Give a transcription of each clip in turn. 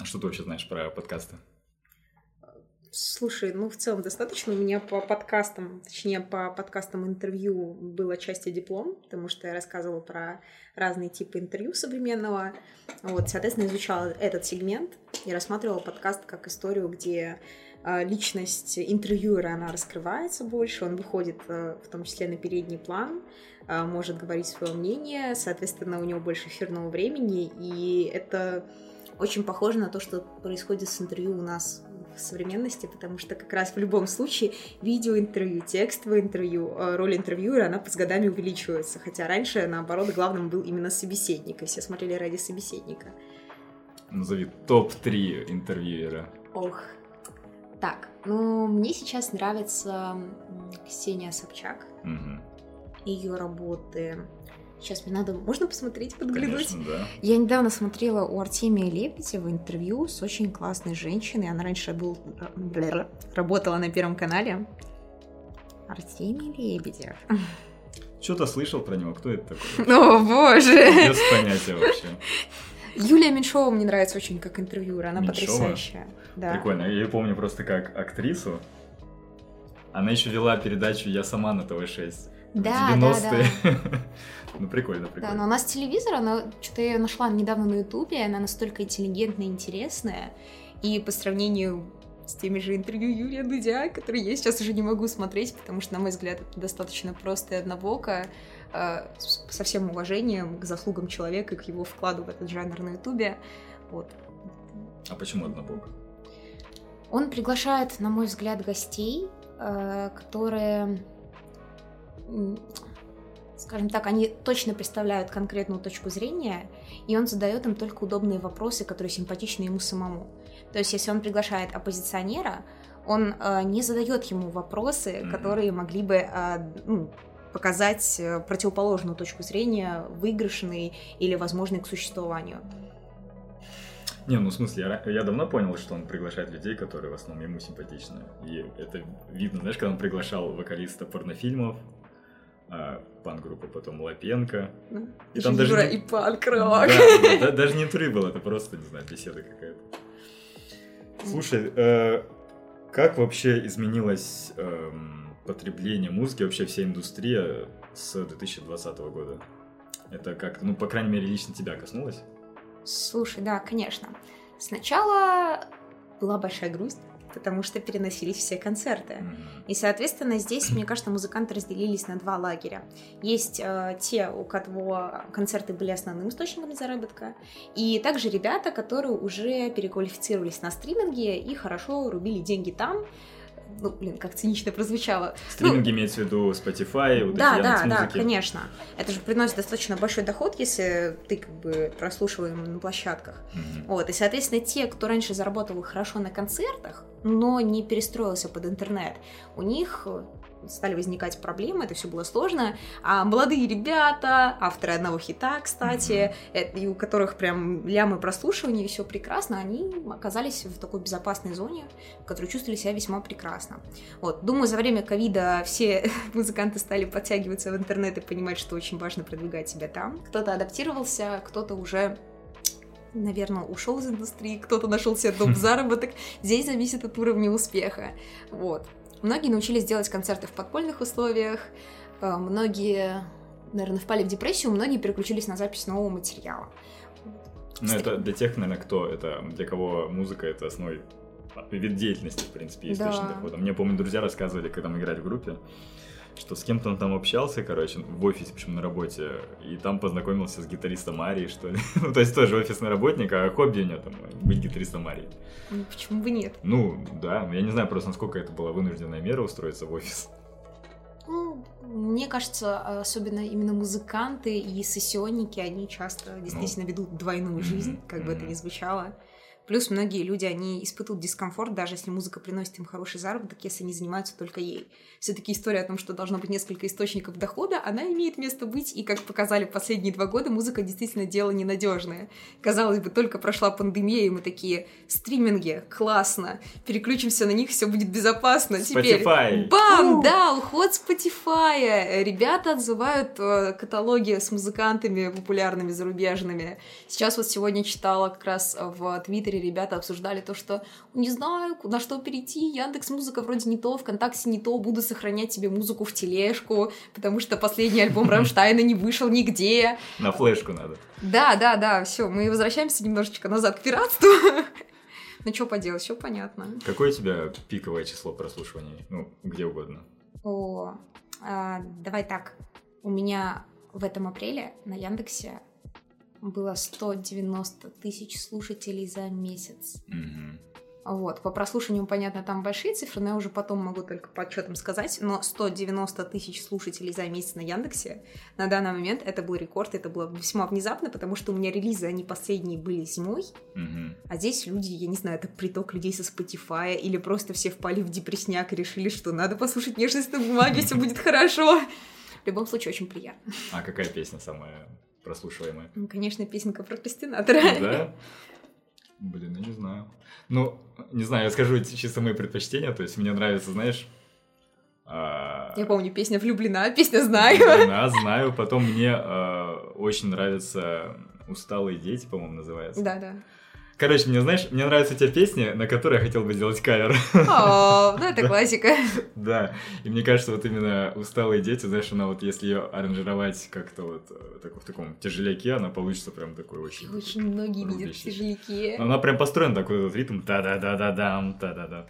А что ты вообще знаешь про подкасты? Слушай, ну в целом достаточно. У меня по подкастам, точнее по подкастам интервью было части диплом, потому что я рассказывала про разные типы интервью современного. Вот, соответственно, изучала этот сегмент и рассматривала подкаст как историю, где а, личность интервьюера, она раскрывается больше, он выходит э, в том числе на передний план, а, может говорить свое мнение, соответственно, у него больше эфирного времени, и это очень похоже на то, что происходит с интервью у нас в современности, потому что как раз в любом случае видеоинтервью, текстовое интервью, э, роль интервьюера, она с годами увеличивается, хотя раньше, наоборот, главным был именно собеседник, и все смотрели ради собеседника. Назови топ-3 интервьюера. Ох, так, ну, мне сейчас нравится Ксения Собчак. Угу. Ее работы. Сейчас мне надо... Можно посмотреть, подглянуть? Конечно, да. Я недавно смотрела у Артемия Лебедева интервью с очень классной женщиной. Она раньше был... работала на Первом канале. Артемий Лебедев. Что-то слышал про него. Кто это такой? О, боже! Без понятия вообще. Юлия Меньшова мне нравится очень как интервьюер. Она Меньшова? потрясающая. Да. Прикольно. Я ее помню просто как актрису. Она еще вела передачу «Я сама на ТВ-6». Да, 90-е. Да, да. ну, прикольно, прикольно. Да, но она с телевизора, она что-то я нашла недавно на Ютубе, она настолько интеллигентная и интересная, и по сравнению с теми же интервью Юрия Дудя, которые я сейчас уже не могу смотреть, потому что, на мой взгляд, это достаточно просто и однобоко, э, со всем уважением к заслугам человека и к его вкладу в этот жанр на Ютубе. Вот. А почему однобоко? Он приглашает, на мой взгляд, гостей, э, которые скажем так, они точно представляют конкретную точку зрения, и он задает им только удобные вопросы, которые симпатичны ему самому. То есть, если он приглашает оппозиционера, он э, не задает ему вопросы, mm-hmm. которые могли бы э, ну, показать э, противоположную точку зрения, выигрышной или возможной к существованию. Не, ну в смысле, я, я давно понял, что он приглашает людей, которые в основном ему симпатичны. И это видно, знаешь, когда он приглашал вокалиста порнофильмов, а, пан-группу, потом Лапенко. Ну, и там даже не... и панк-рок. Да, да, даже не интервью было, это просто, не знаю, беседа какая-то. Слушай, э, как вообще изменилось э, потребление музыки, вообще вся индустрия с 2020 года? Это как, ну, по крайней мере, лично тебя коснулось? Слушай, да, конечно. Сначала была большая грусть, потому что переносились все концерты. И, соответственно, здесь, мне кажется, музыканты разделились на два лагеря. Есть э, те, у кого концерты были основным источником заработка, и также ребята, которые уже переквалифицировались на стриминге и хорошо рубили деньги там, ну, блин, как цинично прозвучало. Стриминг ну, имеется в виду Spotify, вот Да, да, да, конечно. Это же приносит достаточно большой доход, если ты как бы прослушиваем на площадках. Mm-hmm. Вот, и, соответственно, те, кто раньше заработал хорошо на концертах, но не перестроился под интернет, у них стали возникать проблемы, это все было сложно. А молодые ребята, авторы одного хита, кстати, mm-hmm. и у которых прям лямы прослушивания, и все прекрасно, они оказались в такой безопасной зоне, в которой чувствовали себя весьма прекрасно. Вот, думаю, за время ковида все музыканты стали подтягиваться в интернет и понимать, что очень важно продвигать себя там. Кто-то адаптировался, кто-то уже наверное, ушел из индустрии, кто-то нашел себе доп. заработок. Здесь зависит от уровня успеха. Вот. Многие научились делать концерты в подпольных условиях, э, многие, наверное, впали в депрессию, многие переключились на запись нового материала. Ну, это для тех, наверное, кто это, для кого музыка это основной вид деятельности, в принципе, источник да. дохода. Мне, помню, друзья рассказывали, когда мы играли в группе, что с кем-то он там общался, короче, в офисе, почему на работе, и там познакомился с гитаристом Арии, что ли. ну, то есть тоже офисный работник, а хобби у него там быть гитаристом Арии. Ну, почему бы нет? Ну, да, я не знаю просто, насколько это была вынужденная мера устроиться в офис. Ну, мне кажется, особенно именно музыканты и сессионники, они часто ну. действительно ну, ведут двойную жизнь, mm-hmm, как бы mm-hmm. это ни звучало. Плюс многие люди, они испытывают дискомфорт, даже если музыка приносит им хороший заработок, если они занимаются только ей. Все-таки история о том, что должно быть несколько источников дохода, она имеет место быть, и, как показали последние два года, музыка действительно дело ненадежное. Казалось бы, только прошла пандемия, и мы такие, стриминги, классно, переключимся на них, все будет безопасно. Spotify. Теперь, бам, У! да, уход Spotify. Ребята отзывают э, каталоги с музыкантами популярными зарубежными. Сейчас вот сегодня читала как раз в Твиттере Твиттере ребята обсуждали то, что не знаю, на что перейти, Яндекс Музыка вроде не то, ВКонтакте не то, буду сохранять себе музыку в тележку, потому что последний альбом Рамштайна не вышел нигде. На флешку надо. Да, да, да, все, мы возвращаемся немножечко назад к пиратству. Ну, что поделать, все понятно. Какое у тебя пиковое число прослушиваний? Ну, где угодно. О, а, давай так. У меня в этом апреле на Яндексе было 190 тысяч слушателей за месяц. Вот, по прослушиванию, понятно, там большие цифры, но я уже потом могу только по отчетам сказать, но 190 тысяч слушателей за месяц на Яндексе на данный момент это был рекорд, это было весьма внезапно, потому что у меня релизы, они последние были зимой, Мгм. а здесь люди, я не знаю, это приток людей со Spotify, или просто все впали в депресняк и решили, что надо послушать нежность на бумаге, все будет хорошо. В любом случае, очень приятно. А какая песня самая прослушиваемая? Ну, Конечно, песенка прокрастинатора. Да? Блин, я не знаю. Ну, не знаю, я скажу чисто мои предпочтения. То есть мне нравится, знаешь... а, Я помню, песня «Влюблена», песня «Знаю». Да, знаю. Потом мне а, очень нравится «Усталые дети», по-моему, называется. Да-да. Короче, мне, знаешь, мне нравятся те песни, на которые я хотел бы сделать кавер. О, ну это классика. Да, и мне кажется, вот именно «Усталые дети», знаешь, она вот, если ее аранжировать как-то вот э, так- в таком тяжеляке, она получится прям такой очень... Очень многие видят рубящий. тяжеляки. Она прям построена такой вот ритм, та-да-да-да-дам, та-да-да.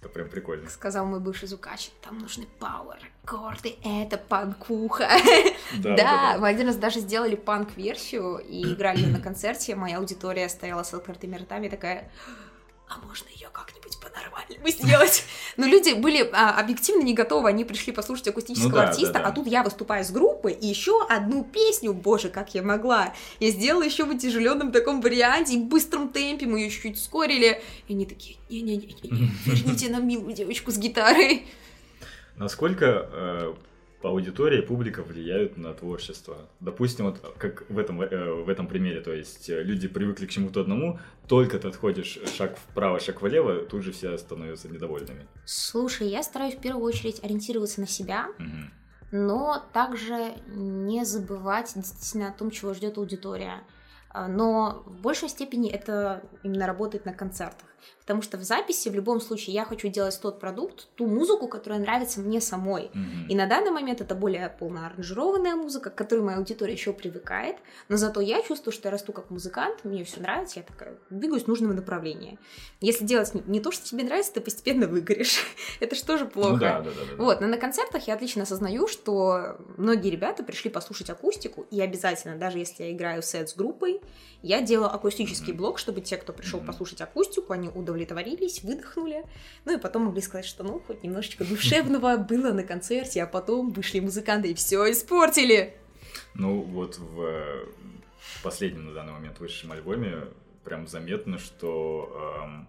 Это прям прикольно. Сказал мой бывший звукач, там нужны пауэр аккорды, это панкуха. Да, Да, мы один раз даже сделали панк-версию и играли на концерте. Моя аудитория стояла с открытыми ртами такая, а можно ее как-нибудь по-нормальному сделать? Но люди были а, объективно не готовы, они пришли послушать акустического Ну да, артиста, да, да. а тут я выступаю с группой, и еще одну песню, боже, как я могла. Я сделала еще в утяжеленном таком варианте, и в быстром темпе мы ее чуть-чуть ускорили. И они такие, не-не-не, верните нам милую девочку с гитарой. Насколько э, аудитория и публика влияют на творчество? Допустим, вот как в этом, э, в этом примере, то есть э, люди привыкли к чему-то одному, только ты отходишь шаг вправо, шаг влево, тут же все становятся недовольными. Слушай, я стараюсь в первую очередь ориентироваться на себя, Мгм. но также не забывать действительно о том, чего ждет аудитория. А, Но в большей степени это именно работает на концертах. Потому что в записи в любом случае я хочу делать тот продукт, ту музыку, которая нравится мне самой. Мгм. И на данный момент это более полноаранжированная музыка, к которой моя аудитория еще привыкает. Но зато я чувствую, что я расту как музыкант, мне все нравится, я такая двигаюсь в нужном направлении. Если делать не- то, что тебе нравится, ты постепенно выгоришь. это же тоже плохо. Ну да, да, да, да. Вот, но на концертах я отлично осознаю, что многие ребята пришли послушать акустику, и обязательно, даже если я играю сет с группой, я делаю акустический Мгм. блок, чтобы те, кто пришел Мгм. послушать акустику, они удовлетворились, выдохнули, ну и потом могли сказать, что ну, хоть немножечко душевного было на концерте, а потом вышли музыканты и все испортили. Ну, вот в э, последнем на данный момент вышедшем альбоме прям заметно, что... эм,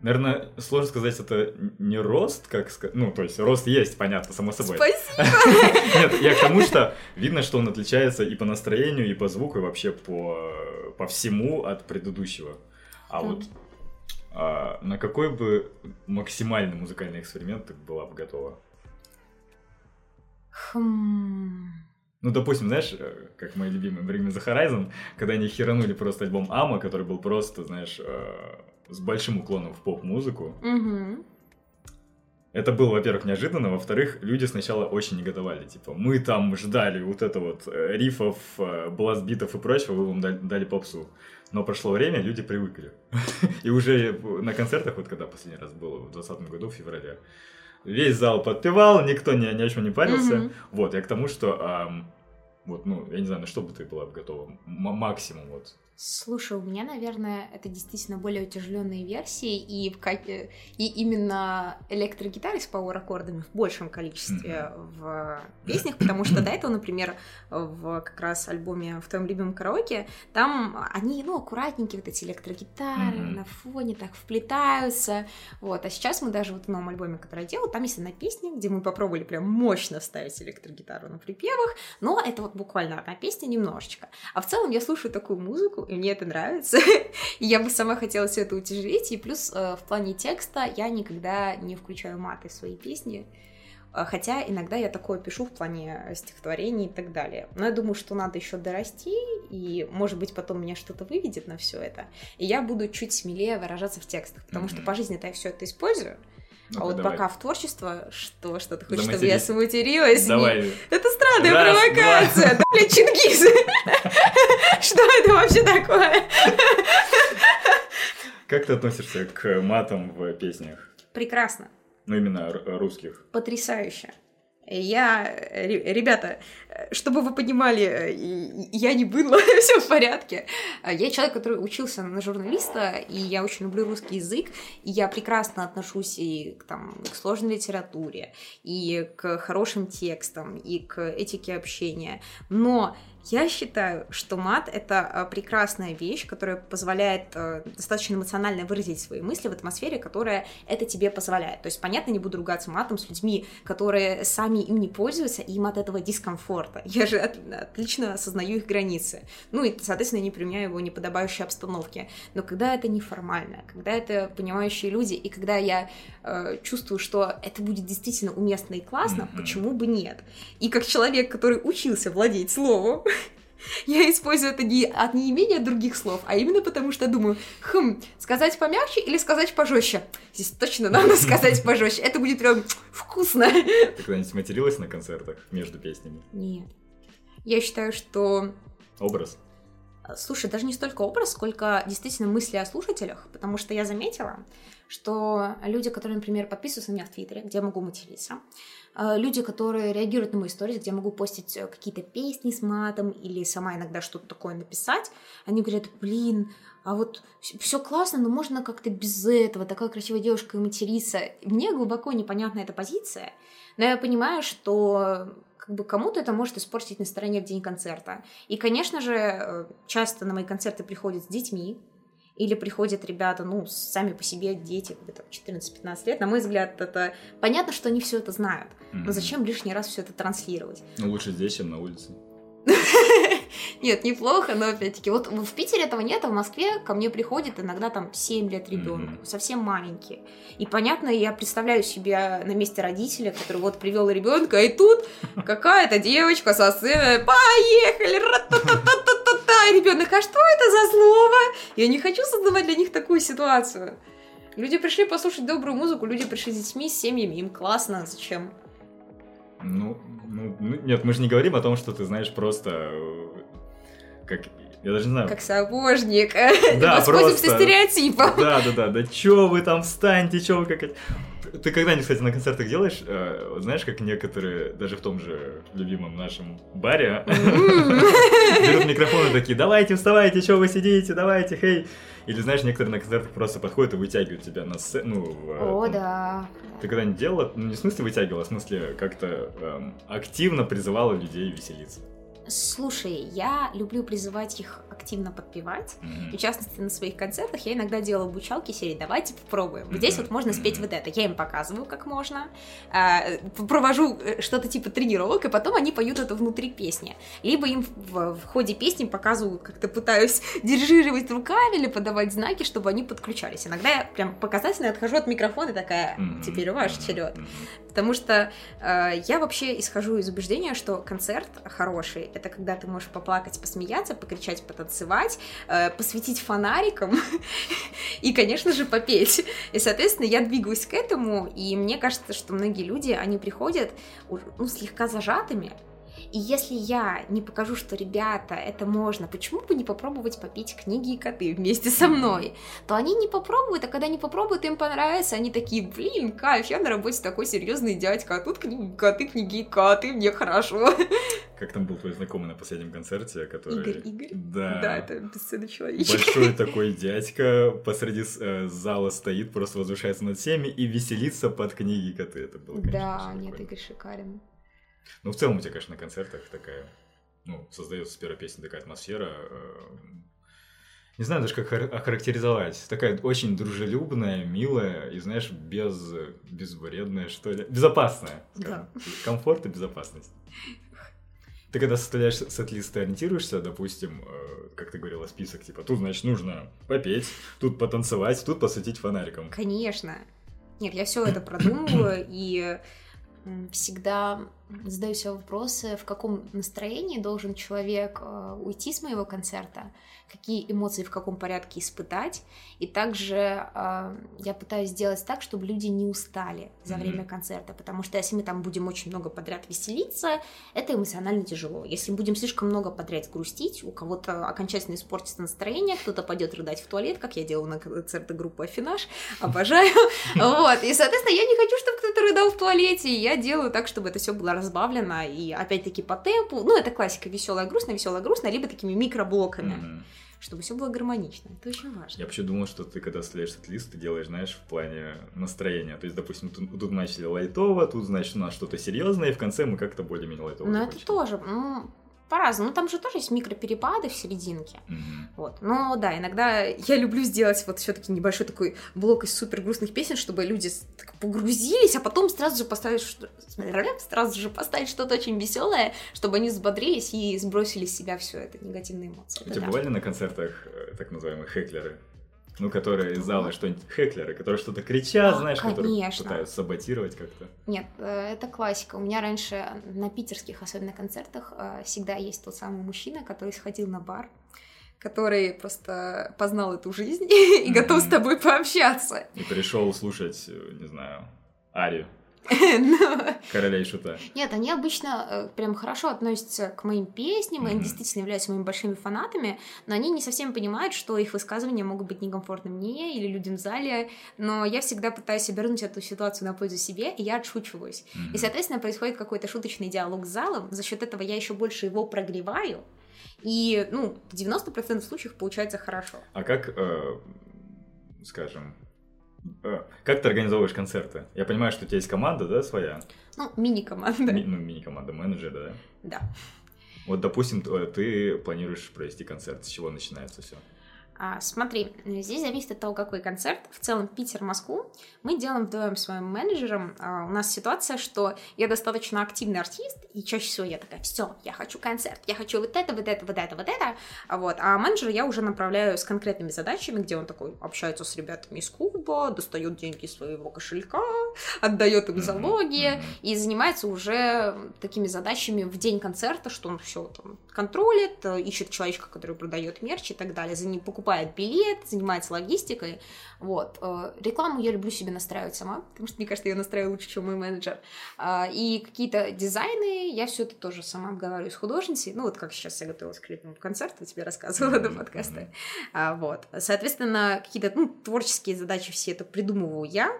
наверное, сложно сказать, это не рост, как сказать... Ну, то есть рост есть, понятно, само собой. Спасибо! Нет, я к тому, что видно, что он отличается и по настроению, и по звуку, и вообще по, по всему от предыдущего. А вот а, на какой бы максимальный музыкальный эксперимент ты была бы готова? Хм... Ну, допустим, знаешь, э, как мои любимые Bring Me The Horizon, когда они херанули просто альбом Ама, который был просто, знаешь, э, с большим уклоном в поп-музыку. Мгм. Это было, во-первых, неожиданно, во-вторых, люди сначала очень негодовали, типа, мы там ждали вот это вот э, рифов, бластбитов и прочего, вы вам дали, дали попсу. Но прошло время, люди привыкли. И уже на концертах, вот когда последний раз было, в 2020 году, в феврале, весь зал подпевал, никто ни, ни о чем не парился. Мгм. Вот, я к тому, что, ам, вот, ну, я не знаю, на что бы ты была бы готова, максимум, вот. Слушай, у меня, наверное, это действительно более утяжеленные версии, и, в ка- э, и именно электрогитары с пауэр-аккордами в большем количестве в песнях, потому что до этого, например, в как раз альбоме в твоем любимом караоке, там они, ну, аккуратненькие, вот эти электрогитары Мгм. на фоне так вплетаются, вот, а сейчас мы даже вот в новом альбоме, который я делала, там есть одна песня, где мы попробовали прям мощно вставить электрогитару на припевах, но это вот буквально одна песня немножечко. А в целом я слушаю такую музыку, и мне это нравится. и я бы сама хотела все это утяжелить. И плюс э, в плане текста я никогда не включаю маты в свои песни. А, хотя иногда я такое пишу в плане стихотворений и так далее. Но я думаю, что надо еще дорасти, и, может быть, потом меня что-то выведет на все это. И я буду чуть смелее выражаться в текстах, потому mm-hmm. что по жизни-то я все это использую. Ну, а вот давай. пока в творчество, что, что ты хочешь, чтобы я самотерилась? Давай. Это странная Раз, провокация. Да, бля, Чингис. Что это вообще такое? Как ты относишься к матам в песнях? Прекрасно. Ну, именно русских. Потрясающе. Я, ребята, чтобы вы понимали, я не быдло, все в порядке. Я человек, который учился на журналиста, и я очень люблю русский язык, и я прекрасно отношусь и к, там, к сложной литературе, и к хорошим текстам, и к этике общения. Но я считаю, что мат — это а, прекрасная вещь, которая позволяет э, достаточно эмоционально выразить свои мысли в атмосфере, которая это тебе позволяет. То есть, понятно, не буду ругаться матом с людьми, которые сами им не пользуются, и им от этого дискомфорта. Я же от, отлично осознаю их границы. Ну и, соответственно, не применяю его в неподобающей обстановке. Но когда это неформально, когда это понимающие люди, и когда я э, чувствую, что это будет действительно уместно и классно, mm-hmm. почему бы нет? И как человек, который учился владеть словом, я использую это не от неимения других слов, а именно потому что думаю, хм, сказать помягче или сказать пожестче? Здесь точно надо сказать пожестче. Это будет прям вкусно. Ты когда-нибудь материлась на концертах между песнями? Нет. Я считаю, что... Образ? Слушай, даже не столько образ, сколько действительно мысли о слушателях, потому что я заметила, что люди, которые, например, подписываются на меня в Твиттере, где я могу материться, люди, которые реагируют на мои истории, где я могу постить э, какие-то песни с матом или сама иногда что-то такое написать, они говорят, блин, а вот все классно, но можно как-то без этого, такая красивая девушка и материться. Мне глубоко непонятна эта позиция, но я понимаю, что как бы кому-то это может испортить настроение в день концерта. И, конечно же, э, часто на мои концерты приходят с детьми, или приходят ребята, ну, сами по себе дети, где-то 14-15 лет, на мой взгляд, это понятно, что они все это знают, но зачем лишний раз все это транслировать? Ну, лучше здесь, чем на улице. Нет, неплохо, но опять-таки, вот в Питере этого нет, а в Москве ко мне приходит иногда там 7 лет ребенок, mm-hmm. совсем маленький. И понятно, я представляю себя на месте родителя, который вот привел ребенка, и тут какая-то девочка со сцены, поехали, ра-та-та-та-та-та, ребенок, а что это за слово? Я не хочу создавать для них такую ситуацию. Люди пришли послушать добрую музыку, люди пришли с детьми, с семьями, им классно, зачем? Ну, ну, ну, нет, мы же не говорим о том, что ты знаешь просто э, как я даже не знаю. Как сапожник. Да, Воспользуемся просто... стереотипом. Да, да, да. Да чё вы там встаньте, чё вы как... Ты когда-нибудь, кстати, на концертах делаешь, э, знаешь, как некоторые, даже в том же любимом нашем баре, берут микрофоны такие, давайте, вставайте, чё вы сидите, давайте, хей. Или, знаешь, некоторые на концертах просто подходят и вытягивают тебя на сцену. Ну, О, да. Ты когда-нибудь делала, ну не в смысле вытягивала, а в смысле как-то эм, активно призывала людей веселиться? Слушай, я люблю призывать их активно подпевать. Mm-hmm. В частности, на своих концертах я иногда делаю обучалки серии «Давайте попробуем». Mm-hmm. Здесь вот можно спеть вот это. Я им показываю, как можно. Э, провожу э, что-то типа тренировок, и потом они поют это внутри песни. Либо им в, в ходе песни показываю, как-то пытаюсь дирижировать руками или подавать знаки, чтобы они подключались. Иногда я прям показательно отхожу от микрофона и такая, теперь ваш черед. Потому что э, я вообще исхожу из убеждения, что концерт хороший — это когда ты можешь поплакать, посмеяться, покричать, потанцевать, э, посветить фонариком и, конечно же, попеть. И, соответственно, я двигаюсь к этому, и мне кажется, что многие люди, они приходят ну, слегка зажатыми, и если я не покажу, что, ребята, это можно, почему бы не попробовать попить книги и коты вместе со мной, то они не попробуют, а когда не попробуют, им понравится, они такие, блин, кайф, я на работе такой серьезный дядька, а тут книги, коты, книги и коты, мне хорошо. Как там был твой знакомый на последнем концерте, который... Игорь, Игорь? Да. Да, это бесценный человечек. Большой такой дядька посреди э, зала стоит, просто возвышается над всеми и веселится под книги и коты. Это было, конечно, Да, нет, Игорь шикарен. Ну, в целом у тебя, конечно, на концертах такая, ну, создается с первой песни такая атмосфера, э, не знаю даже, как охарактеризовать. Такая очень дружелюбная, милая и, знаешь, без, безвредная, что ли. Безопасная. Да. Комфорт и безопасность. Ты когда составляешь сет-лист, ты ориентируешься, допустим, э, как ты говорила, список, типа, тут, значит, нужно попеть, тут потанцевать, тут посветить фонариком. Конечно. Нет, я все это продумываю, и всегда задаю себе вопросы, в каком настроении должен человек э, уйти с моего концерта, какие эмоции в каком порядке испытать. И также э, я пытаюсь сделать так, чтобы люди не устали за mm-hmm. время концерта, потому что если мы там будем очень много подряд веселиться, это эмоционально тяжело. Если будем слишком много подряд грустить, у кого-то окончательно испортится настроение, кто-то пойдет рыдать в туалет, как я делала на концерты группы Афинаж, обожаю. Вот. И, соответственно, я не хочу, чтобы кто-то рыдал в туалете, и я делаю так, чтобы это все было разбавлено, и опять-таки по темпу. Ну, это классика веселая, грустная, веселая, грустная, либо такими микроблоками. Mm-hmm чтобы все было гармонично. Это очень важно. Я вообще думал, что ты, когда слеешь этот лист, ты делаешь, знаешь, в плане настроения. То есть, допустим, тут, тут начали лайтово, тут, значит, у нас что-то серьезное, и в конце мы как-то более-менее лайтово. Ну, это тоже. Ну, по-разному. Ну, там же тоже есть микроперепады в серединке. Mm-hmm. Вот. Но да, иногда я люблю сделать вот все-таки небольшой такой блок из супер грустных песен, чтобы люди так погрузились, а потом сразу же поставить что... сразу же поставить что-то очень веселое, чтобы они взбодрились и сбросили с себя все это негативные эмоции. У тебя да. бывали на концертах э, так называемые хеклеры? Ну, которые из зала что-нибудь хеклеры, которые что-то кричат, а, знаешь, конечно. которые пытаются саботировать как-то. Нет, э, это классика. У меня раньше на питерских, особенно концертах, э, всегда есть тот самый мужчина, который сходил на бар, который просто познал эту жизнь и готов с тобой пообщаться. И пришел слушать, э, не знаю, Арию. Короля и шута. Нет, они обычно э, прям хорошо относятся к моим песням, они действительно являются моими большими фанатами, но они не совсем понимают, что их высказывания могут быть некомфортны мне или людям в зале, но я всегда пытаюсь обернуть эту ситуацию на пользу себе, и я отшучиваюсь. И, соответственно, происходит какой-то шуточный диалог с залом, за счет этого я еще больше его прогреваю, и, ну, в 90% случаев получается хорошо. А как, э, скажем, как ты организовываешь концерты? Я понимаю, что у тебя есть команда, да, своя? Ну, мини-команда. Ми- ну, мини-команда менеджера, да? Да. Вот, допустим, ты планируешь провести концерт. С чего начинается все? А, смотри, здесь зависит от того, какой концерт. В целом Питер, Москву мы делаем вдвоем с моим менеджером. А, у нас ситуация, что я достаточно активный артист, и чаще всего я такая, все, я хочу концерт, я хочу вот это, вот это, вот это, вот это. А, вот. а менеджера я уже направляю с конкретными задачами, где он такой общается с ребятами из клуба, достает деньги из своего кошелька, отдает им залоги и занимается уже такими задачами в день концерта, что он все там контролит, ищет человечка, который продает мерч и так далее, за ним покупает билет, занимается логистикой. Вот. Э, рекламу я люблю себе настраивать сама, потому что, мне кажется, я настраиваю лучше, чем мой менеджер. А, и какие-то дизайны я все это тоже сама обговариваю с художницей. Ну, вот как сейчас я готовилась к летнему концерту, тебе рассказывала до подкаста. А, вот. Соответственно, какие-то ну, творческие задачи все это придумываю я,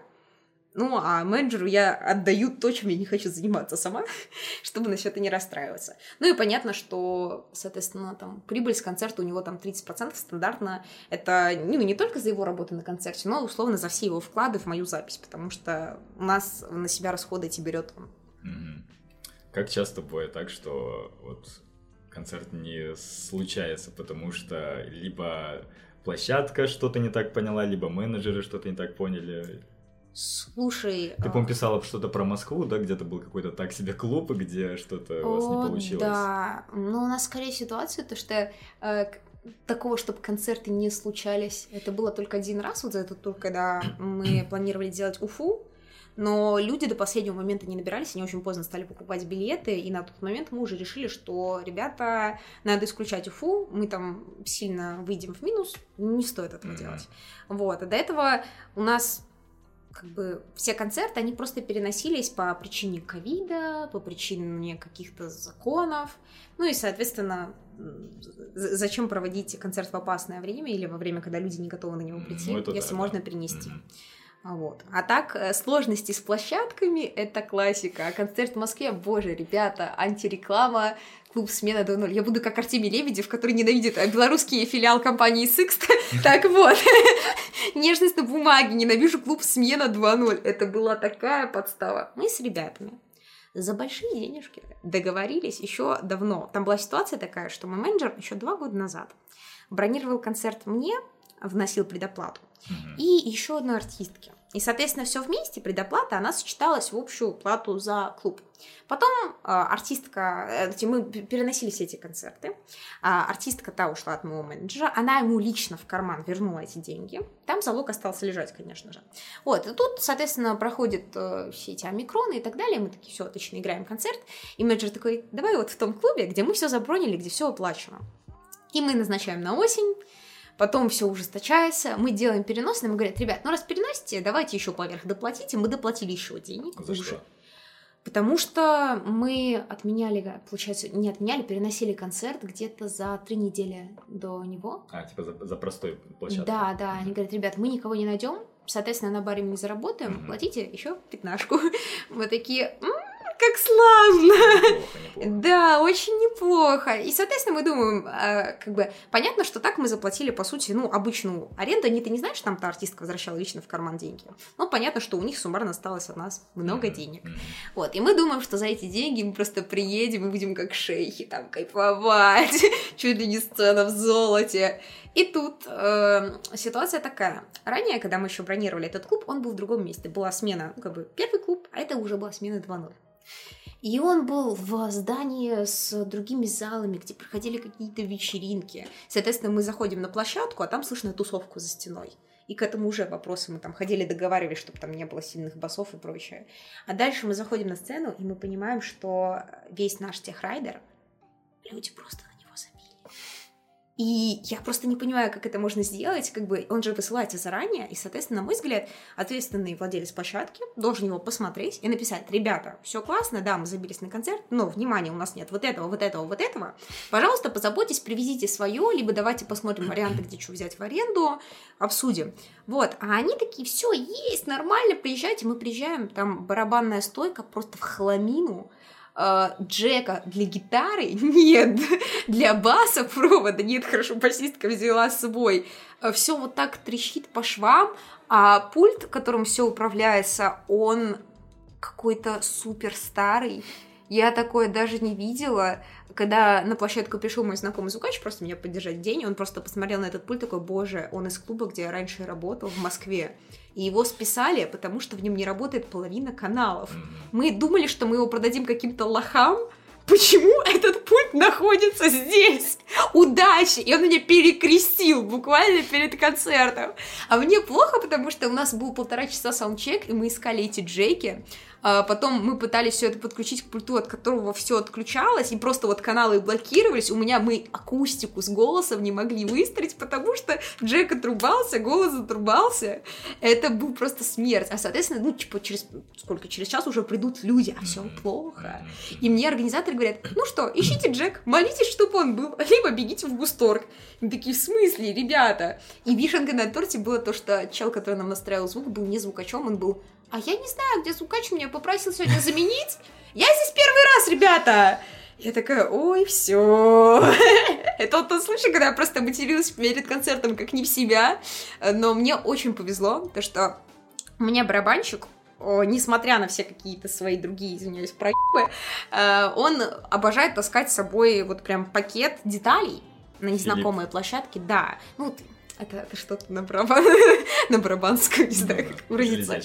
ну, а менеджеру я отдаю то, чем я не хочу заниматься сама, чтобы на все это не расстраиваться. Ну и понятно, что, соответственно, там прибыль с концерта у него там 30% стандартно. Это ну, не только за его работу на концерте, но условно за все его вклады в мою запись, потому что у нас на себя расходы эти берет он. Как часто бывает так, что вот концерт не случается, потому что либо площадка что-то не так поняла, либо менеджеры что-то не так поняли, Слушай... Ты, по-моему, писала что-то про Москву, да? Где-то был какой-то так себе клуб, где что-то у вас не получилось. да. Ну, у нас скорее ситуация, то что э, такого, чтобы концерты не случались. Это было только один раз вот за этот тур, когда мы планировали делать Уфу, но люди до последнего момента не набирались, они очень поздно стали покупать билеты, и на тот момент мы уже решили, что, ребята, надо исключать Уфу, мы там сильно выйдем в минус, не стоит этого mm-hmm. делать. Вот, а до этого у нас как бы все концерты, они просто переносились по причине ковида, по причине каких-то законов. Ну и, соответственно, зачем проводить концерт в опасное время или во время, когда люди не готовы на него прийти, ну, если да, можно да. перенести. Mm-hmm. Вот. А так, э, сложности с площадками — это классика. А концерт в Москве, боже, ребята, антиреклама, клуб «Смена 2.0». Я буду как Артемий Лебедев, который ненавидит э, белорусский филиал компании Sixt. Так вот, нежность на бумаге, ненавижу клуб «Смена 2.0». Это была такая подстава. Мы с ребятами за большие денежки договорились еще давно. Там была ситуация такая, что мой менеджер еще два года назад бронировал концерт мне, вносил предоплату, и еще одной артистке. И, соответственно, все вместе, предоплата, она сочеталась в общую плату за клуб. Потом а, артистка, э, мы переносили все эти концерты, а, артистка та ушла от моего менеджера, она ему лично в карман вернула эти деньги. Там залог остался лежать, конечно же. Вот, и тут, соответственно, проходят э, все эти омикроны и так далее, мы такие, все, отлично, играем концерт, и менеджер такой, давай вот в том клубе, где мы все забронили, где все оплачено. И мы назначаем на осень, потом все ужесточается, мы делаем перенос, нам говорят, ребят, ну раз переносите, давайте еще поверх доплатите, мы доплатили еще денег. За уже. что? Потому что мы отменяли, получается, не отменяли, переносили концерт где-то за три недели до него. А, типа за, за простой площадкой. Да, да, они говорят, ребят, мы никого не найдем, соответственно, на баре мы не заработаем, Мгм. платите еще пятнашку. Мы такие, «М, как славно! Неплохо, неплохо. Да, очень неплохо. И, соответственно, мы думаем, а, как бы, понятно, что так мы заплатили, по сути, ну, обычную аренду. Не, ты не знаешь, там та артистка возвращала лично в карман деньги. Но понятно, что у них суммарно осталось от нас много Мгм, денег. мгм. Вот, и мы думаем, что за эти деньги мы просто приедем и будем как шейхи там кайфовать, чуть ли не сцена в золоте. И тут э, ситуация такая. Ранее, когда мы еще бронировали этот клуб, он был в другом месте. Была смена, ну, как бы, первый клуб, а это уже была смена 2.0. И он был в здании с другими залами, где проходили какие-то вечеринки. Соответственно, мы заходим на площадку, а там слышно тусовку за стеной. И к этому уже вопросы мы там ходили, договаривались, чтобы там не было сильных басов и прочее. А дальше мы заходим на сцену, и мы понимаем, что весь наш техрайдер, люди просто. И я просто не понимаю, как это можно сделать. Как бы он же высылается заранее, и, соответственно, на мой взгляд, ответственный владелец площадки должен его посмотреть и написать: ребята, все классно, да, мы забились на концерт, но внимание, у нас нет вот этого, вот этого, вот этого. Пожалуйста, позаботьтесь, привезите свое, либо давайте посмотрим варианты, где что взять в аренду, обсудим. Вот, а они такие, все, есть, нормально, приезжайте, мы приезжаем, там барабанная стойка просто в хламину, э, Джека для гитары нет, для баса провода нет, хорошо, басистка взяла с собой. Все вот так трещит по швам, а пульт, которым все управляется, он какой-то супер старый. Я такое даже не видела. Когда на площадку пришел мой знакомый звукач просто меня поддержать день, он просто посмотрел на этот пульт такой, боже, он из клуба, где я раньше работал, в Москве. И его списали, потому что в нем не работает половина каналов. Мы думали, что мы его продадим каким-то лохам. Почему этот пульт находится здесь? Удачи! И он меня перекрестил буквально перед концертом. А мне плохо, потому что у нас был полтора часа саундчек, и мы искали эти джеки. А потом мы пытались все это подключить к пульту, от которого все отключалось, и просто вот каналы блокировались. У меня мы акустику с голосом не могли выстроить, потому что джек отрубался, голос отрубался. Это был просто смерть. А, соответственно, ну, типа, через сколько? Через час уже придут люди, а все плохо. И мне организаторы говорят, ну что, ищите Джек, молитесь, чтобы он был, либо бегите в Густорг. Мы такие, в смысле, ребята? И вишенкой на торте было то, что чел, который нам настраивал звук, был не звукачом, он был, а я не знаю, где звукач меня попросил сегодня заменить. Я здесь первый раз, ребята! Я такая, ой, все. Это вот тот случай, когда я просто материлась перед концертом как не в себя. Но мне очень повезло, то что у меня барабанщик, несмотря на все какие-то свои другие, извиняюсь, проебы, э, он обожает таскать с собой вот прям пакет деталей на незнакомые площадки, да. Ну, это, это что-то на барабан, на барабанскую, не знаю, как выразиться.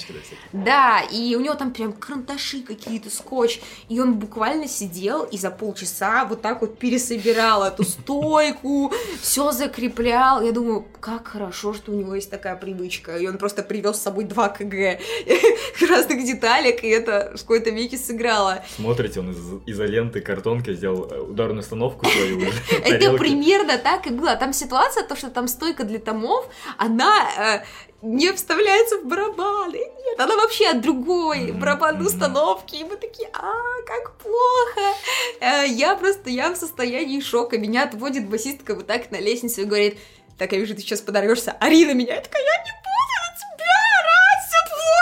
Да, и у него там прям карандаши какие-то, скотч. И он буквально сидел и за полчаса вот так вот пересобирал эту стойку, все закреплял. Я думаю, как хорошо, что у него есть такая привычка. И он просто привез с собой 2 кг разных деталек, и это в какой-то веке сыграло. Смотрите, он из изоленты, картонки сделал э, ударную установку свою. Это примерно так и было. Там ситуация, то, что там стойка для томов, она э, не вставляется в барабаны. Нет, она вообще от другой барабанной установки. И мы такие, а, как плохо. Э, я просто, я в состоянии шока. Меня отводит басистка вот так на лестницу и говорит, так, я вижу, ты сейчас подорвешься, ори на меня. Я такая, я не буду на тебя.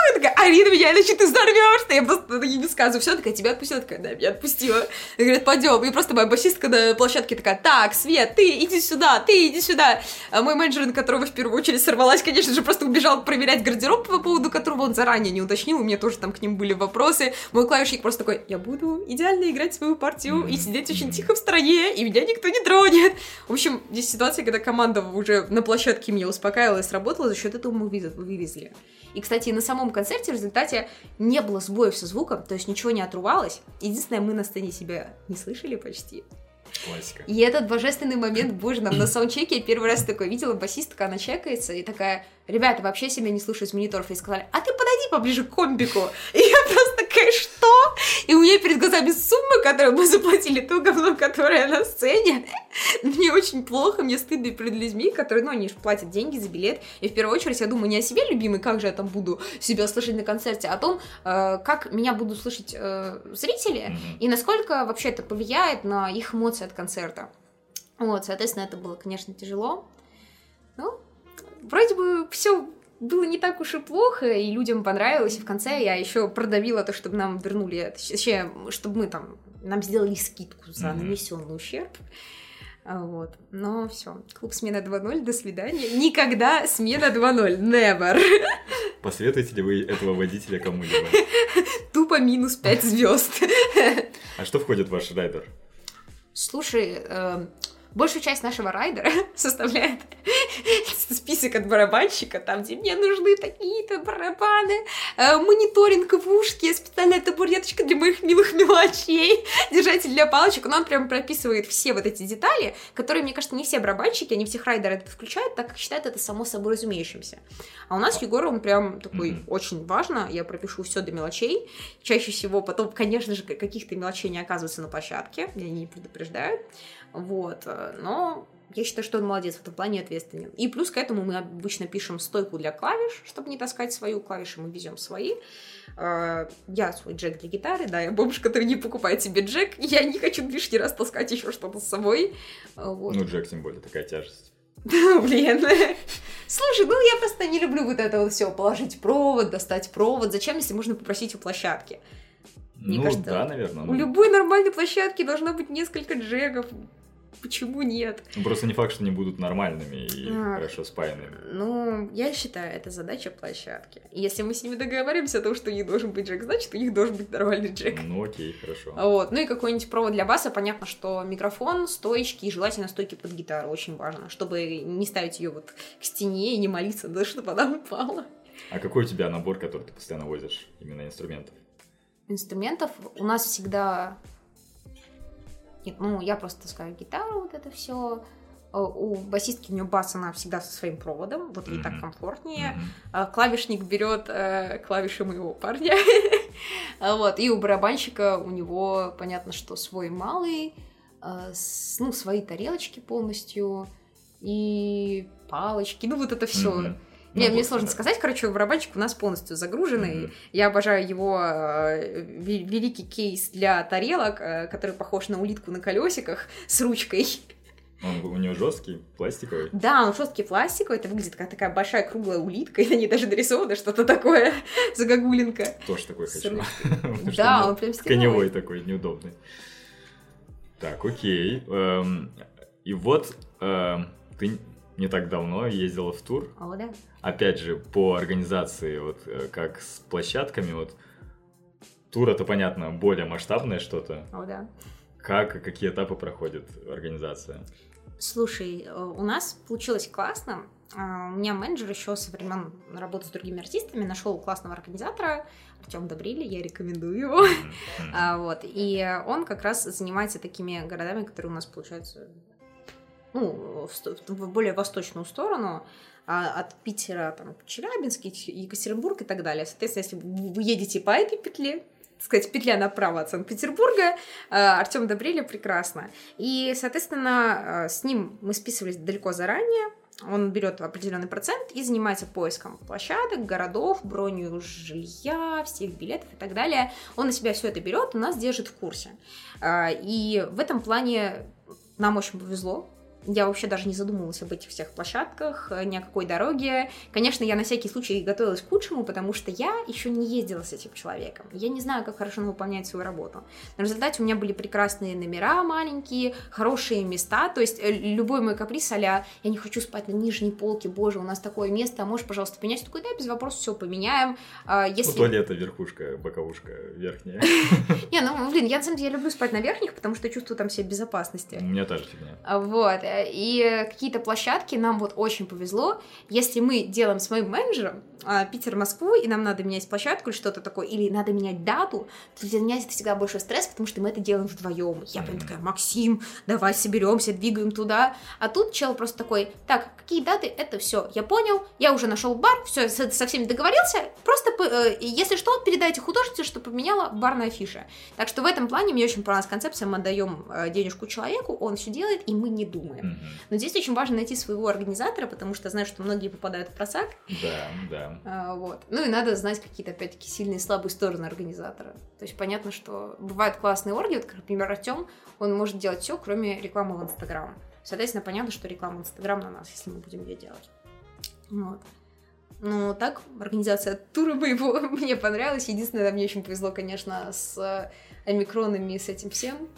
Я такая, Арина, меня иначе ты взорвешься. Я просто ей не сказываю. Все, такая, тебя отпустила? Такая, да, меня отпустила. И говорит, пойдем. И просто моя басистка на площадке такая, так, Свет, ты иди сюда, ты иди сюда. А мой менеджер, на которого в первую очередь сорвалась, конечно же, просто убежал проверять гардероб, по поводу которого он заранее не уточнил. У меня тоже там к ним были вопросы. Мой клавишник просто такой, я буду идеально играть свою партию и сидеть очень тихо в стороне, и меня никто не тронет. В общем, здесь ситуация, когда команда уже на площадке меня успокаивала и сработала, за счет этого мы вывезли. И, кстати, на самом концерте в результате не было сбоев со звуком, то есть ничего не отрывалось. Единственное, мы на сцене себя не слышали почти. Классика. И этот божественный момент, боже, нам на саундчеке я первый раз такой видела басистка, она чекается и такая, ребята, вообще себя не слушают с мониторов, и сказали, а ты подойди поближе к комбику. И я просто такая, что? И у меня перед глазами сумма, которую мы заплатили, то говно, которое на сцене. Мне очень плохо, мне стыдно перед людьми, которые, ну, они же платят деньги за билет. И в первую очередь я думаю не о себе, любимый, как же я там буду себя слышать на концерте, а о том, э, как меня будут слышать э, зрители, и насколько вообще это повлияет на их эмоции от концерта. Вот, соответственно, это было, конечно, тяжело. Ну, вроде бы все было не так уж и плохо, и людям понравилось, и в конце я еще продавила то, чтобы нам вернули, точнее, чтобы мы там, нам сделали скидку за нанесенный ущерб. Вот. Но все. Клуб смена 2.0, до свидания. Никогда смена 2.0. Never. Посоветуете ли вы этого водителя кому-либо? Тупо минус 5 звезд. А что входит в ваш райдер? Слушай, э, большую часть нашего райдера составляет список от барабанщика, там, где мне нужны такие-то барабаны, э, мониторинг в ушке, специальная табуреточка для моих милых мелочей, держатель для палочек, но он прям прописывает все вот эти детали, которые, мне кажется, не все барабанщики, они всех райдеры это включают, так как считают это само собой разумеющимся. А у нас Егор, он прям такой mm-hmm. очень важно, я пропишу все до мелочей, чаще всего потом, конечно же, каких-то мелочей не оказывается на площадке, меня не предупреждают, вот, э, но я считаю, что он молодец в этом плане ответственен. И плюс к этому мы обычно пишем стойку для клавиш, чтобы не таскать свою клавиши, мы везем свои. А, я свой джек для гитары, да, я бомж, который не покупает себе джек, я не хочу лишний раз таскать еще что-то с собой. А, вот. Ну, джек, тем более, такая тяжесть. Блин. Слушай, ну я просто не люблю вот это вот все, положить провод, достать провод. Зачем, если можно попросить у площадки? Мне ну, кажется, да, наверное. У любой нормальной площадки должно быть несколько джеков почему нет? Просто не факт, что они будут нормальными и а, хорошо спаянными. Ну, я считаю, это задача площадки. если мы с ними договоримся о том, что у них должен быть джек, значит, у них должен быть нормальный джек. Ну, окей, хорошо. Вот. Ну и какой-нибудь провод для баса. Понятно, что микрофон, стоечки и желательно стойки под гитару. Очень важно, чтобы не ставить ее вот к стене и не молиться, да, чтобы она упала. А какой у тебя набор, который ты постоянно возишь, именно инструментов? Инструментов у нас всегда ну, я просто таскаю гитару, вот это все. Э, у басистки у нее бас, она всегда со своим проводом, вот ей mm-hmm. так комфортнее. Mm-hmm. Клавишник берет э, клавиши моего парня. вот, и у барабанщика у него, понятно, что свой малый, э, с, ну, свои тарелочки полностью, и палочки, ну, вот это все. Mm-hmm. Не, мне сложно сказать. Короче, барабанщик у нас полностью загруженный. Mm-hmm. Я обожаю его э, великий кейс для тарелок, э, который похож на улитку на колесиках с ручкой. Он у него жесткий, пластиковый? Да, он жесткий пластиковый. Это выглядит как такая большая круглая улитка, и на ней даже нарисовано что-то такое загогулинка. Тоже такой хочу. Да, он прям Коневой такой, неудобный. Так, окей. Эм, и вот эм, ты не так давно ездила в тур. О, да. Опять же, по организации, вот э, как с площадками, вот тур это, понятно, более масштабное что-то. О, да. Как, какие этапы проходит организация? Слушай, э, у нас получилось классно. А, у меня менеджер еще со времен работы с другими артистами нашел классного организатора, Артем Добрили, я рекомендую его. Mm-hmm. вот. И он как раз занимается такими городами, которые у нас получаются ну, в, в более восточную сторону, а от Питера там, Челябинск, Екатеринбург и так далее. Соответственно, если вы едете по этой петле, так сказать, петля направо от Санкт-Петербурга, а, Артем Добрили прекрасно. И, соответственно, а, с ним мы списывались далеко заранее, он берет определенный процент и занимается поиском площадок, городов, бронью жилья, всех билетов и так далее. Он на себя все это берет и нас держит в курсе. А, и в этом плане нам очень повезло, я вообще даже не задумывалась об этих всех площадках, э, ни о какой дороге. Конечно, я на всякий случай готовилась к худшему, потому что я еще не ездила с этим человеком. Я не знаю, как хорошо он выполняет свою работу. В результате у меня были прекрасные номера маленькие, хорошие места, то есть э, любой мой каприз а я не хочу спать на нижней полке, боже, у нас такое место, а можешь, пожалуйста, поменять? Такой, да, без вопросов, все поменяем. А, если... У туалета верхушка, боковушка верхняя. Не, ну, блин, я на самом деле люблю спать на верхних, потому что чувствую там себе безопасности. У меня та же фигня. Вот, и какие-то площадки нам вот очень повезло. Если мы делаем с моим менеджером а, Питер-Москву, и нам надо менять площадку или что-то такое, или надо менять дату, то для меня это всегда большой стресс, потому что мы это делаем вдвоем. Я прям такая, Максим, давай соберемся, двигаем туда. А тут чел просто такой, так, какие даты, это все, я понял, я уже нашел бар, все, со всеми договорился, просто, э, если что, передайте художнице, что поменяла барная афиша. Так что в этом плане мне очень понравилась концепция, мы отдаем э, денежку человеку, он все делает, и мы не думаем. Но здесь очень важно найти своего организатора, потому что знаю, что многие попадают в просак. Да, да. А, вот. Ну и надо знать какие-то, опять-таки, сильные и слабые стороны организатора. То есть понятно, что бывают классные орги, вот, как, например, Артем, он может делать все, кроме рекламы в Инстаграм. Соответственно, понятно, что реклама в Инстаграм на нас, если мы будем ее делать. Вот. Ну, так, организация тура моего мне понравилась. Единственное, мне очень повезло, конечно, с омикронами и с этим всем.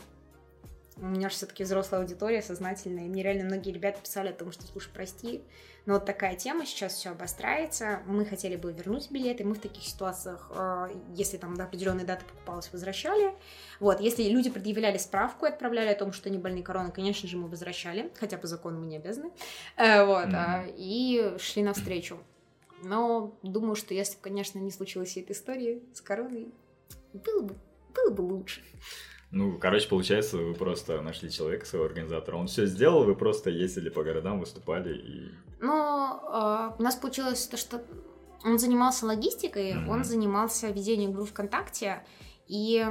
У меня же все-таки взрослая аудитория, сознательная. И мне реально многие ребята писали о том, что, слушай, прости, но вот такая тема, сейчас все обостряется. Мы хотели бы вернуть билеты. Мы в таких ситуациях, э, если там до определенной даты покупалось, возвращали. Вот, если люди предъявляли справку и отправляли о том, что они больны короной, конечно же, мы возвращали, хотя по закону мы не обязаны. Э, вот, mm-hmm. и шли навстречу. Но думаю, что если бы, конечно, не случилось этой истории с короной, было бы, было бы лучше. Ну, короче, получается, вы просто нашли человека, своего организатора. Он все сделал, вы просто ездили по городам, выступали и. Ну, э, у нас получилось то, что он занимался логистикой, mm-hmm. он занимался ведением групп ВКонтакте и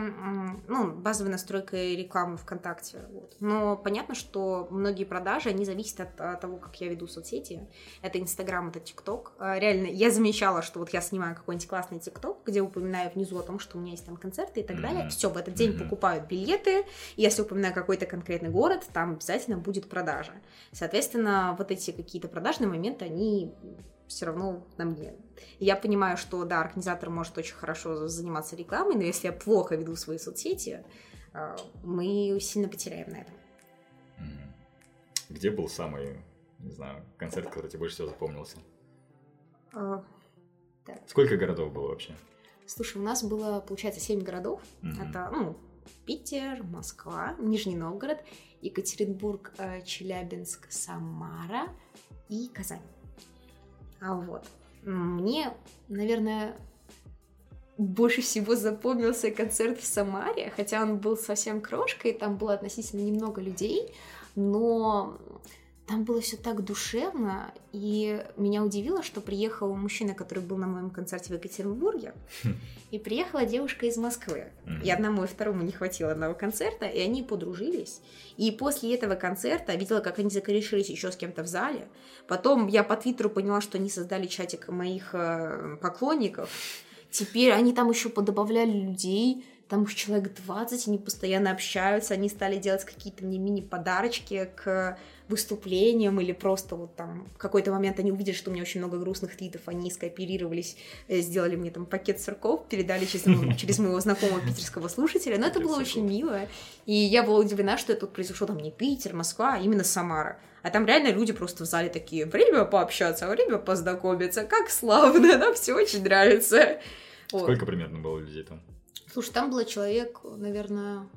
ну, базовой настройкой рекламы ВКонтакте. Вот. Но понятно, что многие продажи, они зависят от, от того, как я веду соцсети. Это Инстаграм, это ТикТок. А, реально, я замечала, что вот я снимаю какой-нибудь классный ТикТок, где упоминаю внизу о том, что у меня есть там концерты и так mm-hmm. далее. Все, в этот день mm-hmm. покупают билеты. И если упоминаю какой-то конкретный город, там обязательно будет продажа. Соответственно, вот эти какие-то продажные моменты, они все равно на мне. Я понимаю, что, да, организатор может очень хорошо заниматься рекламой, но если я плохо веду свои соцсети, э, мы сильно потеряем на этом. Где был самый, не знаю, концерт, который тебе больше всего запомнился? А, так. Сколько городов было вообще? Слушай, у нас было, получается, 7 городов. Mm-hmm. Это, ну, Питер, Москва, Нижний Новгород, Екатеринбург, э, Челябинск, Самара и Казань. А вот. Мне, наверное, больше всего запомнился концерт в Самаре, хотя он был совсем крошкой, там было относительно немного людей, но там было все так душевно, и меня удивило, что приехал мужчина, который был на моем концерте в Екатеринбурге, и приехала девушка из Москвы. И одному и второму не хватило одного концерта, и они подружились. И после этого концерта видела, как они закорешились еще с кем-то в зале. Потом я по Твиттеру поняла, что они создали чатик моих э, поклонников. Теперь они там еще подобавляли людей, там их человек 20, они постоянно общаются, они стали делать какие-то мне мини-подарочки к выступлениям или просто вот там в какой-то момент они увидели, что у меня очень много грустных твитов, они скооперировались, э, сделали мне там пакет сырков, передали через, через моего знакомого питерского слушателя, но это было очень мило, и я была удивлена, что это тут произошло там не Питер, Москва, а именно Самара. А там реально люди просто в зале такие, время пообщаться, время познакомиться, как славно, нам все очень нравится. Сколько вот. примерно было людей там? Слушай, там было человек, наверное,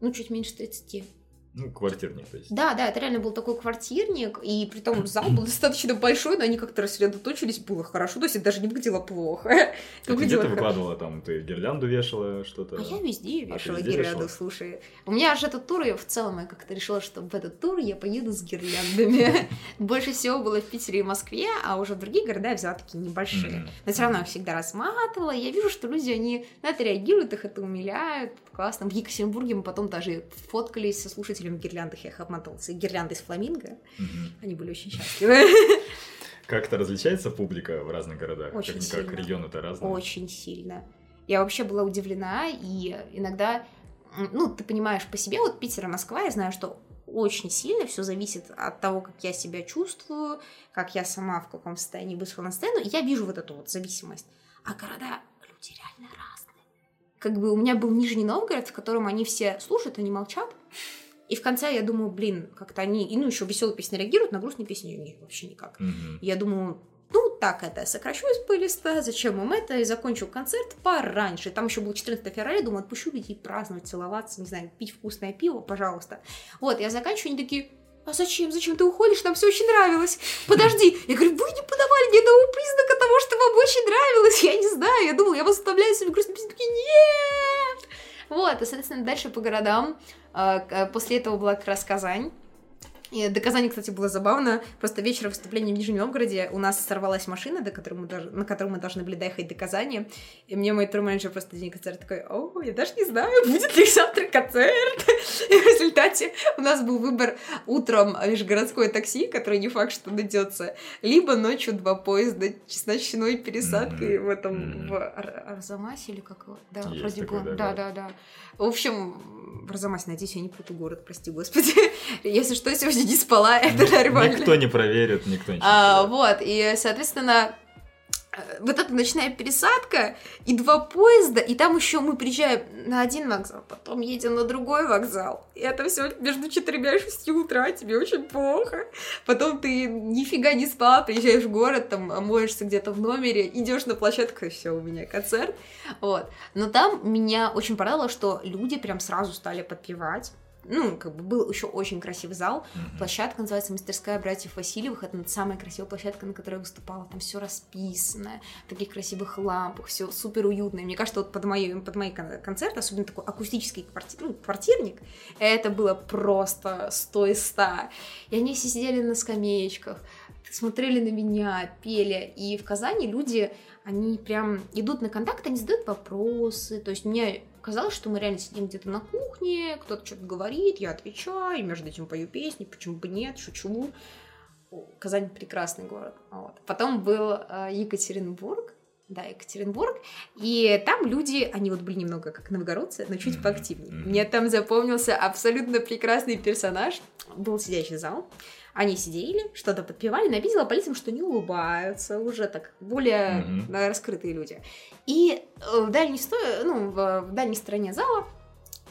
ну, чуть меньше 30. Ну, квартирник, то есть. Да, да, это реально был такой квартирник, и при том зал был достаточно большой, но они как-то рассредоточились, было хорошо, то есть это даже не выглядело плохо. А где ты выкладывала там, ты гирлянду вешала, что-то? А я везде а вешала а гирлянду, вешала? слушай. У меня же этот тур, я в целом я как-то решила, что в этот тур я поеду с гирляндами. Больше всего было в Питере и Москве, а уже в другие города я взяла такие небольшие. Но все равно их всегда разматывала, я вижу, что люди, они на это реагируют, их это умиляют, классно. В Екатеринбурге мы потом даже фоткались со слушателями слушателям гирляндах я их обмотался. Гирлянды из фламинго. Угу. Они были очень счастливы. Как-то различается публика в разных городах? Очень как сильно. регионы-то разные? Очень сильно. Я вообще была удивлена, и иногда, ну, ты понимаешь по себе, вот Питер и Москва, я знаю, что очень сильно, все зависит от того, как я себя чувствую, как я сама в каком состоянии вышла на сцену, и я вижу вот эту вот зависимость. А города, люди реально разные. Как бы у меня был Нижний Новгород, в котором они все слушают, они молчат, и в конце я думаю, блин, как-то они, и ну еще веселые песни реагируют, на грустные песни нет, вообще никак. Мгм. Я думаю, ну так это, сокращу из плейлиста, зачем им это, и закончу концерт пораньше. Там еще был 14 февраля, думаю, отпущу людей праздновать, целоваться, не знаю, пить вкусное пиво, пожалуйста. Вот, я заканчиваю, они такие, а зачем, зачем ты уходишь, нам все очень нравилось. Подожди, я говорю, вы не подавали ни одного признака того, что вам очень нравилось, я не знаю, я думала, я вас оставляю себе грустные песни, такие, нет! Вот, и, соответственно, дальше по городам, а, к- после этого была как раз Казань, и до Казани, кстати, было забавно. Просто вечером выступления в Нижнем Новгороде у нас сорвалась машина, до которой мы дож- на которой мы должны были доехать до Казани. И мне мой турменеджер просто день концерта такой, о, я даже не знаю, будет ли завтра концерт. И в результате у нас был выбор утром межгородское такси, которое не факт, что найдется, либо ночью два поезда с ночной пересадкой в этом, в Ар- Арзамасе или как его? Да, Есть вроде такой, бы. да, Да, да, да. В общем, в Арзамасе, надеюсь, я не путаю город, прости господи. Если что, сегодня не спала, это Ник- нормально. Никто не проверит, никто ничего А, не вот, и, соответственно, э, вот эта ночная пересадка и два поезда, и там еще мы приезжаем на один вокзал, потом едем на другой вокзал. И это все между четырьмя и шестью утра, тебе очень плохо. Потом ты нифига не спала, приезжаешь в город, там моешься где-то в номере, идешь на площадку, и все, у меня концерт. Вот. Но там меня очень порадовало, что люди прям сразу стали подпевать. Ну, как бы был еще очень красивый зал. Мгм. Площадка называется Мастерская братьев Васильевых. Это самая красивая площадка, на которой я выступала. Там все расписано, в таких красивых лампах, все супер уютно. И мне кажется, вот под мои, под мои кон- концерты, особенно такой акустический кварти- ну, квартирник, это было просто 100 из 100. И они все сидели на скамеечках, смотрели на меня, пели. И в Казани люди, они прям идут на контакт, они задают вопросы. То есть мне казалось, что мы реально сидим где-то на кухне, кто-то что-то говорит, я отвечаю, между этим пою песни, почему бы нет, шучу. Казань прекрасный город. Вот. Потом был э, Екатеринбург, да, Екатеринбург, и там люди, они вот были немного как новгородцы, но чуть поактивнее. Мне там запомнился абсолютно прекрасный персонаж. Был сидящий зал, они сидели, что-то подпевали, но я видела по лицам, что не улыбаются, уже так более э, раскрытые люди. И э, в дальней, сто... ну, в, в дальней стороне зала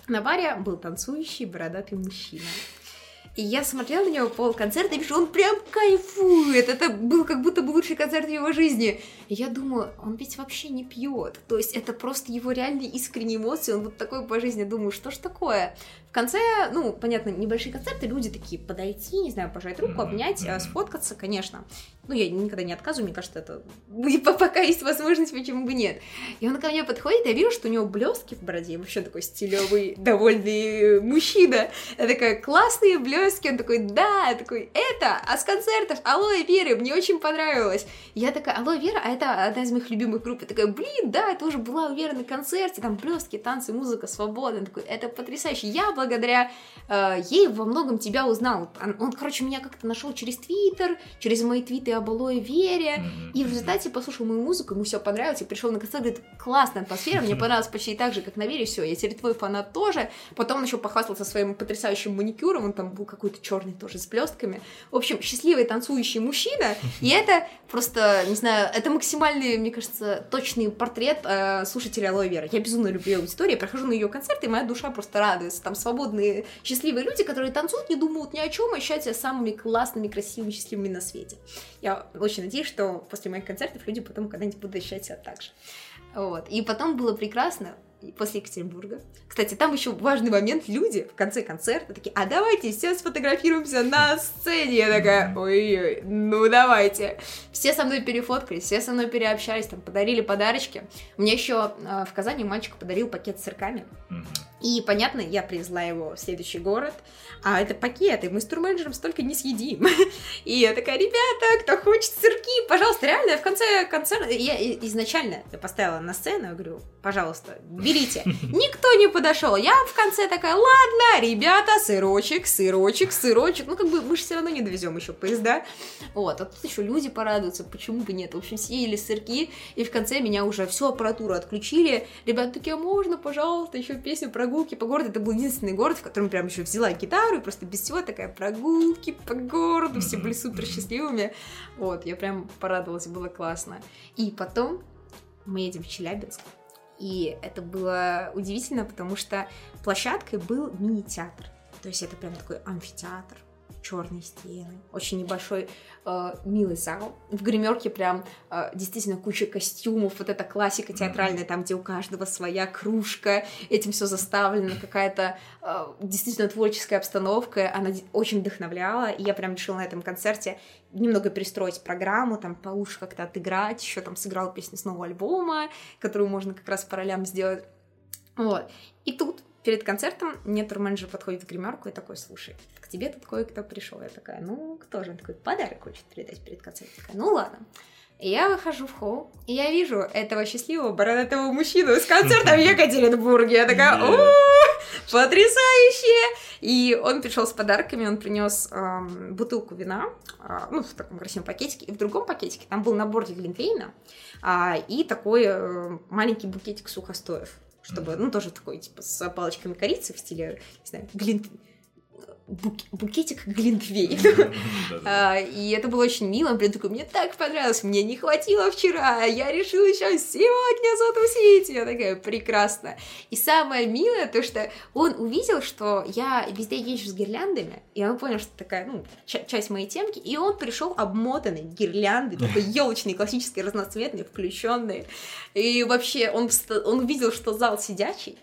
на баре был танцующий бородатый мужчина. И я смотрела на него пол концерта и вижу, он прям кайфует. Это был как будто бы лучший концерт в его жизни. И я думаю, он ведь вообще не пьет. То есть это просто его реальные искренние эмоции. Он вот такой по жизни. Думаю, что ж такое? В конце, ну, понятно, небольшие концерты, люди такие подойти, не знаю, пожать руку, обнять, э, сфоткаться, конечно. Ну, я никогда не отказываю, мне кажется, это и по- пока есть возможность, почему бы нет. И он ко мне подходит, я вижу, что у него блестки в бороде, вообще такой стилевый, довольный мужчина. Я такая, классные блестки. Он такой, да, я такой, это, а с концертов Алоэ Веры, мне очень понравилось. Я такая, Алоэ Вера, а это одна из моих любимых групп. Я такая, блин, да, это уже была у Веры на концерте, там блестки, танцы, музыка, свобода. Он такой, это потрясающе. Я благодаря э, ей во многом тебя узнал. Он, он, короче, меня как-то нашел через Твиттер, через мои твиты об Алоэ Вере. И в результате послушал мою музыку, ему все понравилось, и пришел на концерт, говорит, классная атмосфера, мне понравилось почти так же, как на Вере, все, я теперь твой фанат тоже. Потом он еще похвастался своим потрясающим маникюром, он там был какой-то черный тоже с блестками. В общем, счастливый танцующий мужчина, и это просто, не знаю, это максимальный, мне кажется, точный портрет э, слушателя Алоэ Веры. Я безумно люблю ее аудиторию, я прохожу на ее концерты, и моя душа просто радуется. Там свободные, счастливые люди, которые танцуют, не думают ни о чем, а считают себя самыми классными, красивыми, счастливыми на свете. Я очень надеюсь, что после моих концертов люди потом когда-нибудь будут ощущать себя так же. Вот. И потом было прекрасно, и после Екатеринбурга. Кстати, там еще важный момент. Люди в конце концерта такие, а давайте все сфотографируемся на сцене. Я такая, ой-ой, ну давайте. Все со мной перефоткались, все со мной переобщались, там подарили подарочки. Мне еще э, в Казани мальчик подарил пакет с сырками. И, понятно, я привезла его в следующий город, а это пакет, и мы с турменеджером столько не съедим. И я такая, ребята, кто хочет сырки, пожалуйста, реально, в конце концерта, я изначально поставила на сцену, я говорю, пожалуйста, берите. Никто не подошел, я в конце такая, ладно, ребята, сырочек, сырочек, сырочек, ну, как бы мы же все равно не довезем еще поезда. Вот, а тут еще люди порадуются, почему бы нет. В общем, съели сырки, и в конце меня уже всю аппаратуру отключили. Ребята такие, а можно, пожалуйста, еще песню про прогулки по городу. Это был единственный город, в котором прям еще взяла гитару и просто без всего такая прогулки по городу. Все были супер счастливыми. Вот, я прям порадовалась, было классно. И потом мы едем в Челябинск. И это было удивительно, потому что площадкой был мини-театр. То есть это прям такой амфитеатр черные стены, очень небольшой э, милый зал. В гримерке прям э, действительно куча костюмов, вот эта классика театральная, там, где у каждого своя кружка, этим все заставлено, какая-то э, действительно творческая обстановка, она очень вдохновляла, и я прям решила на этом концерте немного перестроить программу, там получше как-то отыграть, еще там сыграла песню с нового альбома, которую можно как раз по ролям сделать. Вот. И тут перед концертом мне турменеджер подходит в гримерку и такой, слушай, к тебе тут кое-кто пришел. Я такая, ну, кто же? Он такой, подарок хочет передать перед концертом. Я такая, ну, ладно. И я выхожу в холл, и я вижу этого счастливого бородатого мужчину с концерта в Екатеринбурге. Я такая, о, потрясающе! И он пришел с подарками, он принес эм, бутылку вина, э, ну, в таком красивом пакетике, и в другом пакетике там был набор для Глинтвейна э, и такой э, маленький букетик сухостоев чтобы, ну, тоже такой, типа, с палочками корицы в стиле, не знаю, глинт бук, букетик глинтвейн. А, и это было очень мило. Он прям такой, мне так понравилось, мне не хватило вчера, я решила еще сегодня затусить. Я такая, прекрасно. И самое милое, то, что он увидел, что я везде езжу с гирляндами, и он понял, что такая, ну, часть моей темки, и он пришел обмотанный гирлянды, такой елочный, классический, разноцветный, включенный. И вообще он, он увидел, что зал сидячий,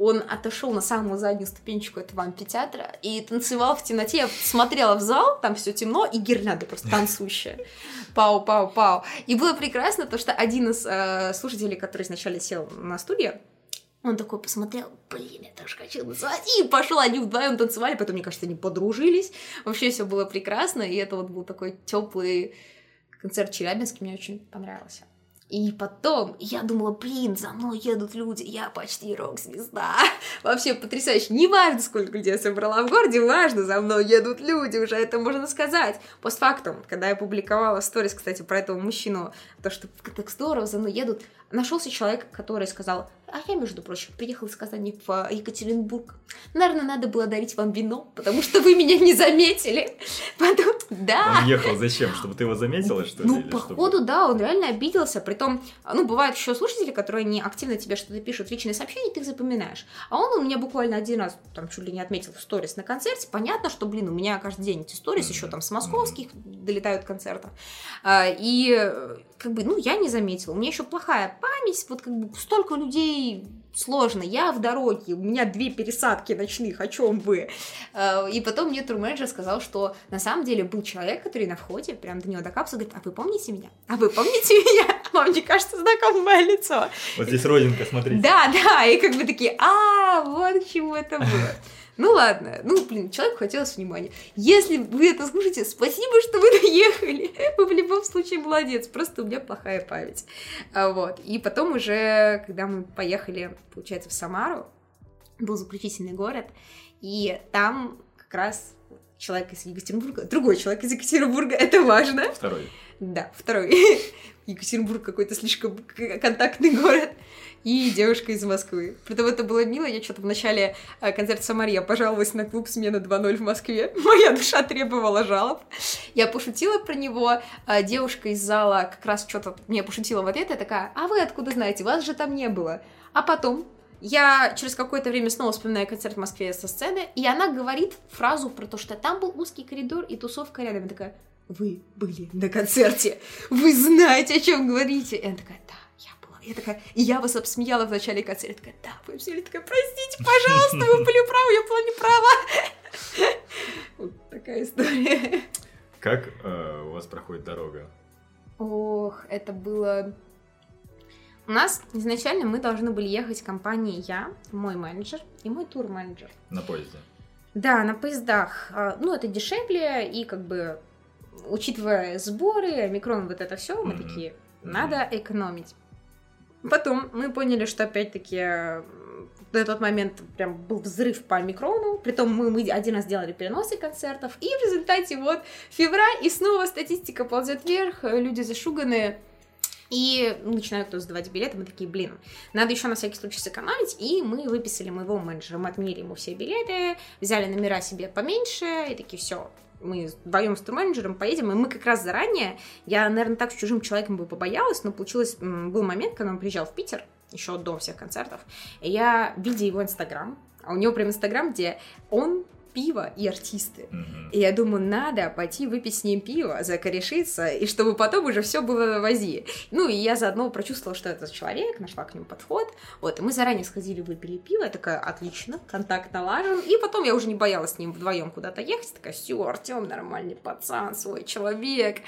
он отошел на самую заднюю ступенечку этого амфитеатра и танцевал в темноте. Я смотрела в зал, там все темно, и гирлянда просто танцующая. Пау, пау, пау. И было прекрасно то, что один из э, слушателей, который сначала сел на студию, он такой посмотрел, блин, я тоже хочу танцевать, и пошел, они вдвоем танцевали, потом, мне кажется, они подружились, вообще все было прекрасно, и это вот был такой теплый концерт Челябинский, мне очень понравился. И потом я думала, блин, за мной едут люди, я почти рок-звезда. Вообще потрясающе. Не важно, сколько людей я собрала в городе, важно, за мной едут люди, уже это можно сказать. Постфактум, когда я публиковала сторис, кстати, про этого мужчину, то, что так здорово, за мной едут, нашелся человек, который сказал, а я, между прочим, приехал из Казани в Екатеринбург. Наверное, надо было дарить вам вино, потому что вы меня не заметили. Потом, да. Он ехал зачем? Чтобы ты его заметила, что ли? Ну, походу, чтобы... да, он реально обиделся. Притом, ну, бывают еще слушатели, которые не активно тебе что-то пишут, личные сообщения, ты их запоминаешь. А он у меня буквально один раз, там, чуть ли не отметил в сторис на концерте. Понятно, что, блин, у меня каждый день эти сторис mm-hmm. еще там с московских mm-hmm. долетают концертов. А, и, как бы, ну, я не заметила. У меня еще плохая память, вот как бы столько людей сложно, я в дороге, у меня две пересадки ночных, о чем вы? Э, и потом мне турменеджер сказал, что на самом деле был человек, который на входе, прям до него докапался, говорит, а вы помните меня? А вы помните меня? Вам не кажется знакомое лицо? Вот здесь родинка, смотрите. Да, да, и как бы такие, а, вот к чему это было. Ну ладно, ну, блин, человеку хотелось внимания. Если вы это слушаете, спасибо, что вы доехали. Вы в любом случае молодец, просто у меня плохая память. А, вот. И потом уже, когда мы поехали, получается, в Самару, был заключительный город, и там как раз человек из Екатеринбурга, другой человек из Екатеринбурга, это важно. Второй. Да, второй. Екатеринбург какой-то слишком контактный город и девушка из Москвы. Притом это было мило, я что-то в начале э, концерта Самари я пожаловалась на клуб «Смена 2.0» в Москве. Моя душа требовала жалоб. Я пошутила про него, а девушка из зала как раз что-то мне пошутила в ответ, я такая, а вы откуда знаете, вас же там не было. А потом я через какое-то время снова вспоминаю концерт в Москве со сцены, и она говорит фразу про то, что там был узкий коридор и тусовка рядом. Я такая, вы были на концерте, вы знаете, о чем говорите. И она такая, я такая, и я вас обсмеяла в начале концерта. Я такая, да, вы все такая, простите, пожалуйста, вы были правы, я была не права. Вот такая история. Как э, у вас проходит дорога? Ох, это было... У нас изначально мы должны были ехать в компании я, мой менеджер и мой тур-менеджер. На поезде? Да, на поездах. А, ну, это дешевле, и как бы, учитывая сборы, микрон, вот это все, мы mm-hmm. такие, надо экономить. Потом мы поняли, что опять-таки на тот момент прям был взрыв по микрону, притом мы, мы один раз делали переносы концертов, и в результате вот февраль, и снова статистика ползет вверх, люди зашуганные. И начинают кто сдавать билеты, мы такие, блин, надо еще на всякий случай сэкономить, и мы выписали моего менеджера, мы отменили ему все билеты, взяли номера себе поменьше, и такие, все, мы вдвоем с менеджером поедем, и мы как раз заранее, я, наверное, так с чужим человеком бы побоялась, но получилось, был момент, когда он приезжал в Питер, еще до всех концертов, и я, видя его инстаграм, а у него прям инстаграм, где он пиво и артисты. Mm-hmm. И я думаю, надо пойти выпить с ним пиво, закорешиться, и чтобы потом уже все было в Азии. Ну, и я заодно прочувствовала, что это человек, нашла к нему подход. Вот, и мы заранее сходили, выпили пиво, я такая, отлично, контакт налажен. И потом я уже не боялась с ним вдвоем куда-то ехать, такая, все, Артем нормальный пацан, свой человек.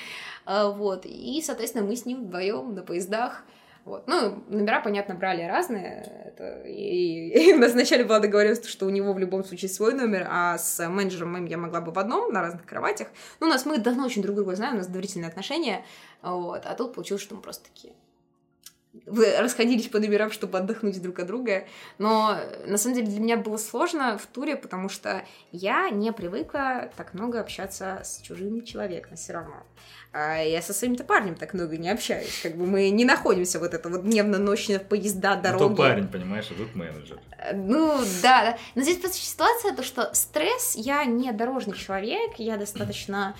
А, вот, и, соответственно, мы с ним вдвоем на поездах вот. Ну, номера, понятно, брали разные. Это... И, и у вначале была договоренность, что у него в любом случае свой номер, а с менеджером моим я могла бы в одном, на разных кроватях. Ну, у нас мы давно очень друг друга знаем, у нас доверительные отношения. Вот. А тут получилось, что мы просто такие вы расходились по номерам, чтобы отдохнуть друг от друга. Но на самом деле для меня было сложно в туре, потому что я не привыкла так много общаться с чужим человеком все равно. А я со своим-то парнем так много не общаюсь. Как бы мы не находимся вот это вот дневно-ночно поезда, дороги. Ну, то парень, понимаешь, а тут менеджер. Ну, да. Но здесь просто ситуация, то, что стресс, я не дорожный человек, я достаточно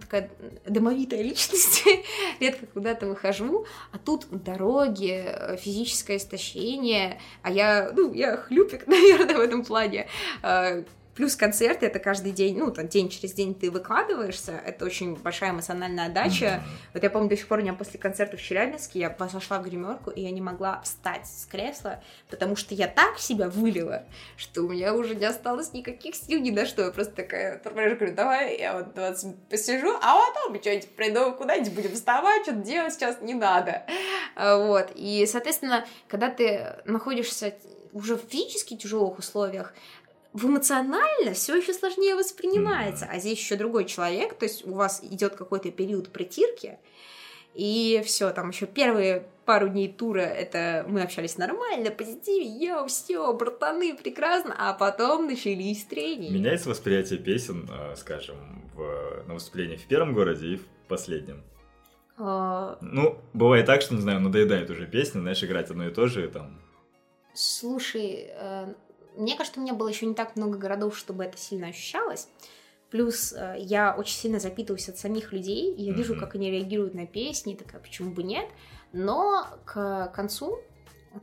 такая домовитая личность, редко куда-то выхожу, а тут дороги, физическое истощение, а я, ну, я хлюпик, наверное, в этом плане, а, Плюс концерты это каждый день, ну, там, день через день ты выкладываешься, это очень большая эмоциональная отдача. Mm-hmm. Вот я помню, до сих пор у меня после концерта в Челябинске я пошла в гримерку, и я не могла встать с кресла, потому что я так себя вылила, что у меня уже не осталось никаких сил ни на что. Я просто такая, говорю, давай я вот 20 посижу, а потом что-нибудь приду, куда-нибудь будем вставать, что-то делать сейчас не надо. А, вот, и, соответственно, когда ты находишься уже в физически тяжелых условиях, в эмоционально все еще сложнее воспринимается, а здесь еще другой человек, то есть у вас идет какой-то период притирки, и все, там еще первые пару дней тура это мы общались нормально, позитиве, йоу, все, братаны, прекрасно, а потом начались трения. Меняется восприятие песен, э, скажем, в, на выступлении в первом городе и в последнем? А... Ну, бывает так, что, не знаю, надоедает уже песня, знаешь, играть одно и то же, там... Слушай, э, мне кажется, у меня было еще не так много городов, чтобы это сильно ощущалось. Плюс э, я очень сильно запитываюсь от самих людей, и я вижу, как они реагируют на песни, такая, почему бы нет. Но к концу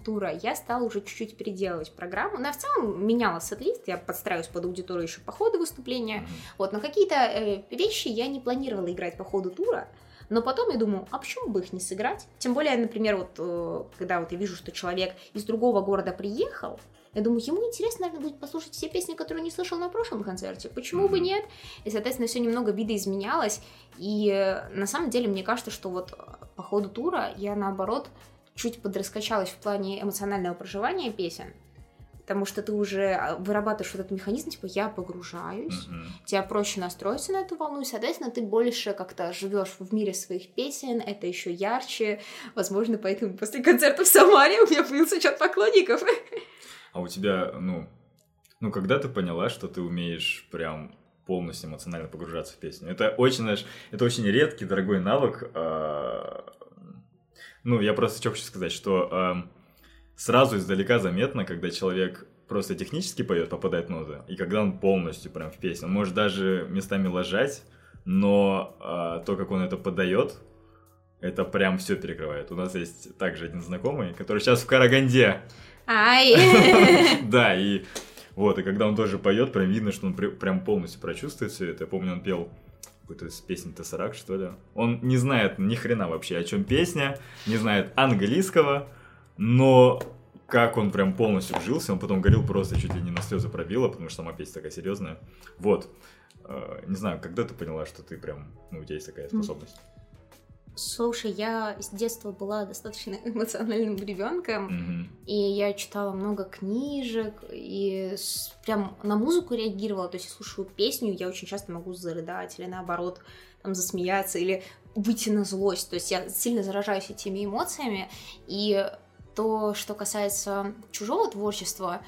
тура я стала уже чуть-чуть переделывать программу. Но в целом меняла сет-лист, я подстраиваюсь под аудиторию еще по ходу выступления. Mm-hmm. Вот, но какие-то э, вещи я не планировала играть по ходу тура. Но потом я думаю, а почему бы их не сыграть? Тем более, например, вот э, когда вот я вижу, что человек из другого города приехал, я думаю, ему интересно, наверное, будет послушать все песни, которые он не слышал на прошлом концерте. Почему бы нет? И, соответственно, все немного видоизменялось. И э, на самом деле, мне кажется, что вот э, по ходу тура я, наоборот, чуть подраскачалась в плане эмоционального проживания песен потому что ты уже а, вырабатываешь вот этот механизм, типа я погружаюсь, mm-hmm. тебе проще настроиться на эту волну, и, соответственно, ты больше как-то живешь в мире своих песен, это еще ярче, возможно, поэтому после концерта в Самаре у меня появился чат поклонников. А у тебя, ну, ну, когда ты поняла, что ты умеешь прям полностью эмоционально погружаться в песню? Это очень, знаешь, это очень редкий, дорогой навык. А, ну, я просто что хочу сказать, что сразу издалека заметно, когда человек просто технически поет, попадает в ноты, и когда он полностью прям в песню. Он может даже местами ложать, но а, то, как он это подает, это прям все перекрывает. У нас есть также один знакомый, который сейчас в Караганде. Ай! Да, и вот, и когда он тоже поет, прям видно, что он прям полностью прочувствует все это. Я помню, он пел какую-то песен Тессерак, что ли. Он не знает ни хрена вообще, о чем песня, не знает английского, но как он прям полностью вжился, он потом говорил просто чуть ли не на слезы пробило, потому что сама песня такая серьезная. Вот. Э, не знаю, когда ты поняла, что ты прям, ну, у тебя есть такая способность? Слушай, я с детства была достаточно эмоциональным ребенком, mm-hmm. и я читала много книжек, и с, прям на музыку реагировала. То есть я слушаю песню, я очень часто могу зарыдать или наоборот там засмеяться или выйти на злость. То есть я сильно заражаюсь этими эмоциями, и то, что касается чужого творчества,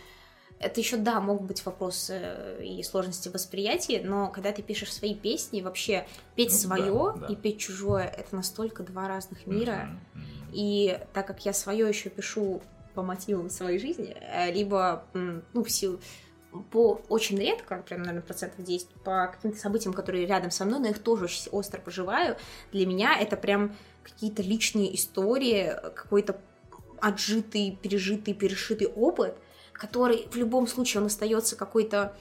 это еще, да, могут быть вопросы и сложности восприятия, но когда ты пишешь свои песни, вообще петь ну, свое да, да. и петь чужое, это настолько два разных мира. Mm-hmm. И так как я свое еще пишу по мотивам своей жизни, э, либо, ну, в силу по очень редко, прям, наверное, процентов 10, по каким-то событиям, которые рядом со мной, но их тоже очень остро проживаю. Для меня это прям какие-то личные истории, какой-то отжитый, пережитый, перешитый опыт, который в любом случае он остается какой-то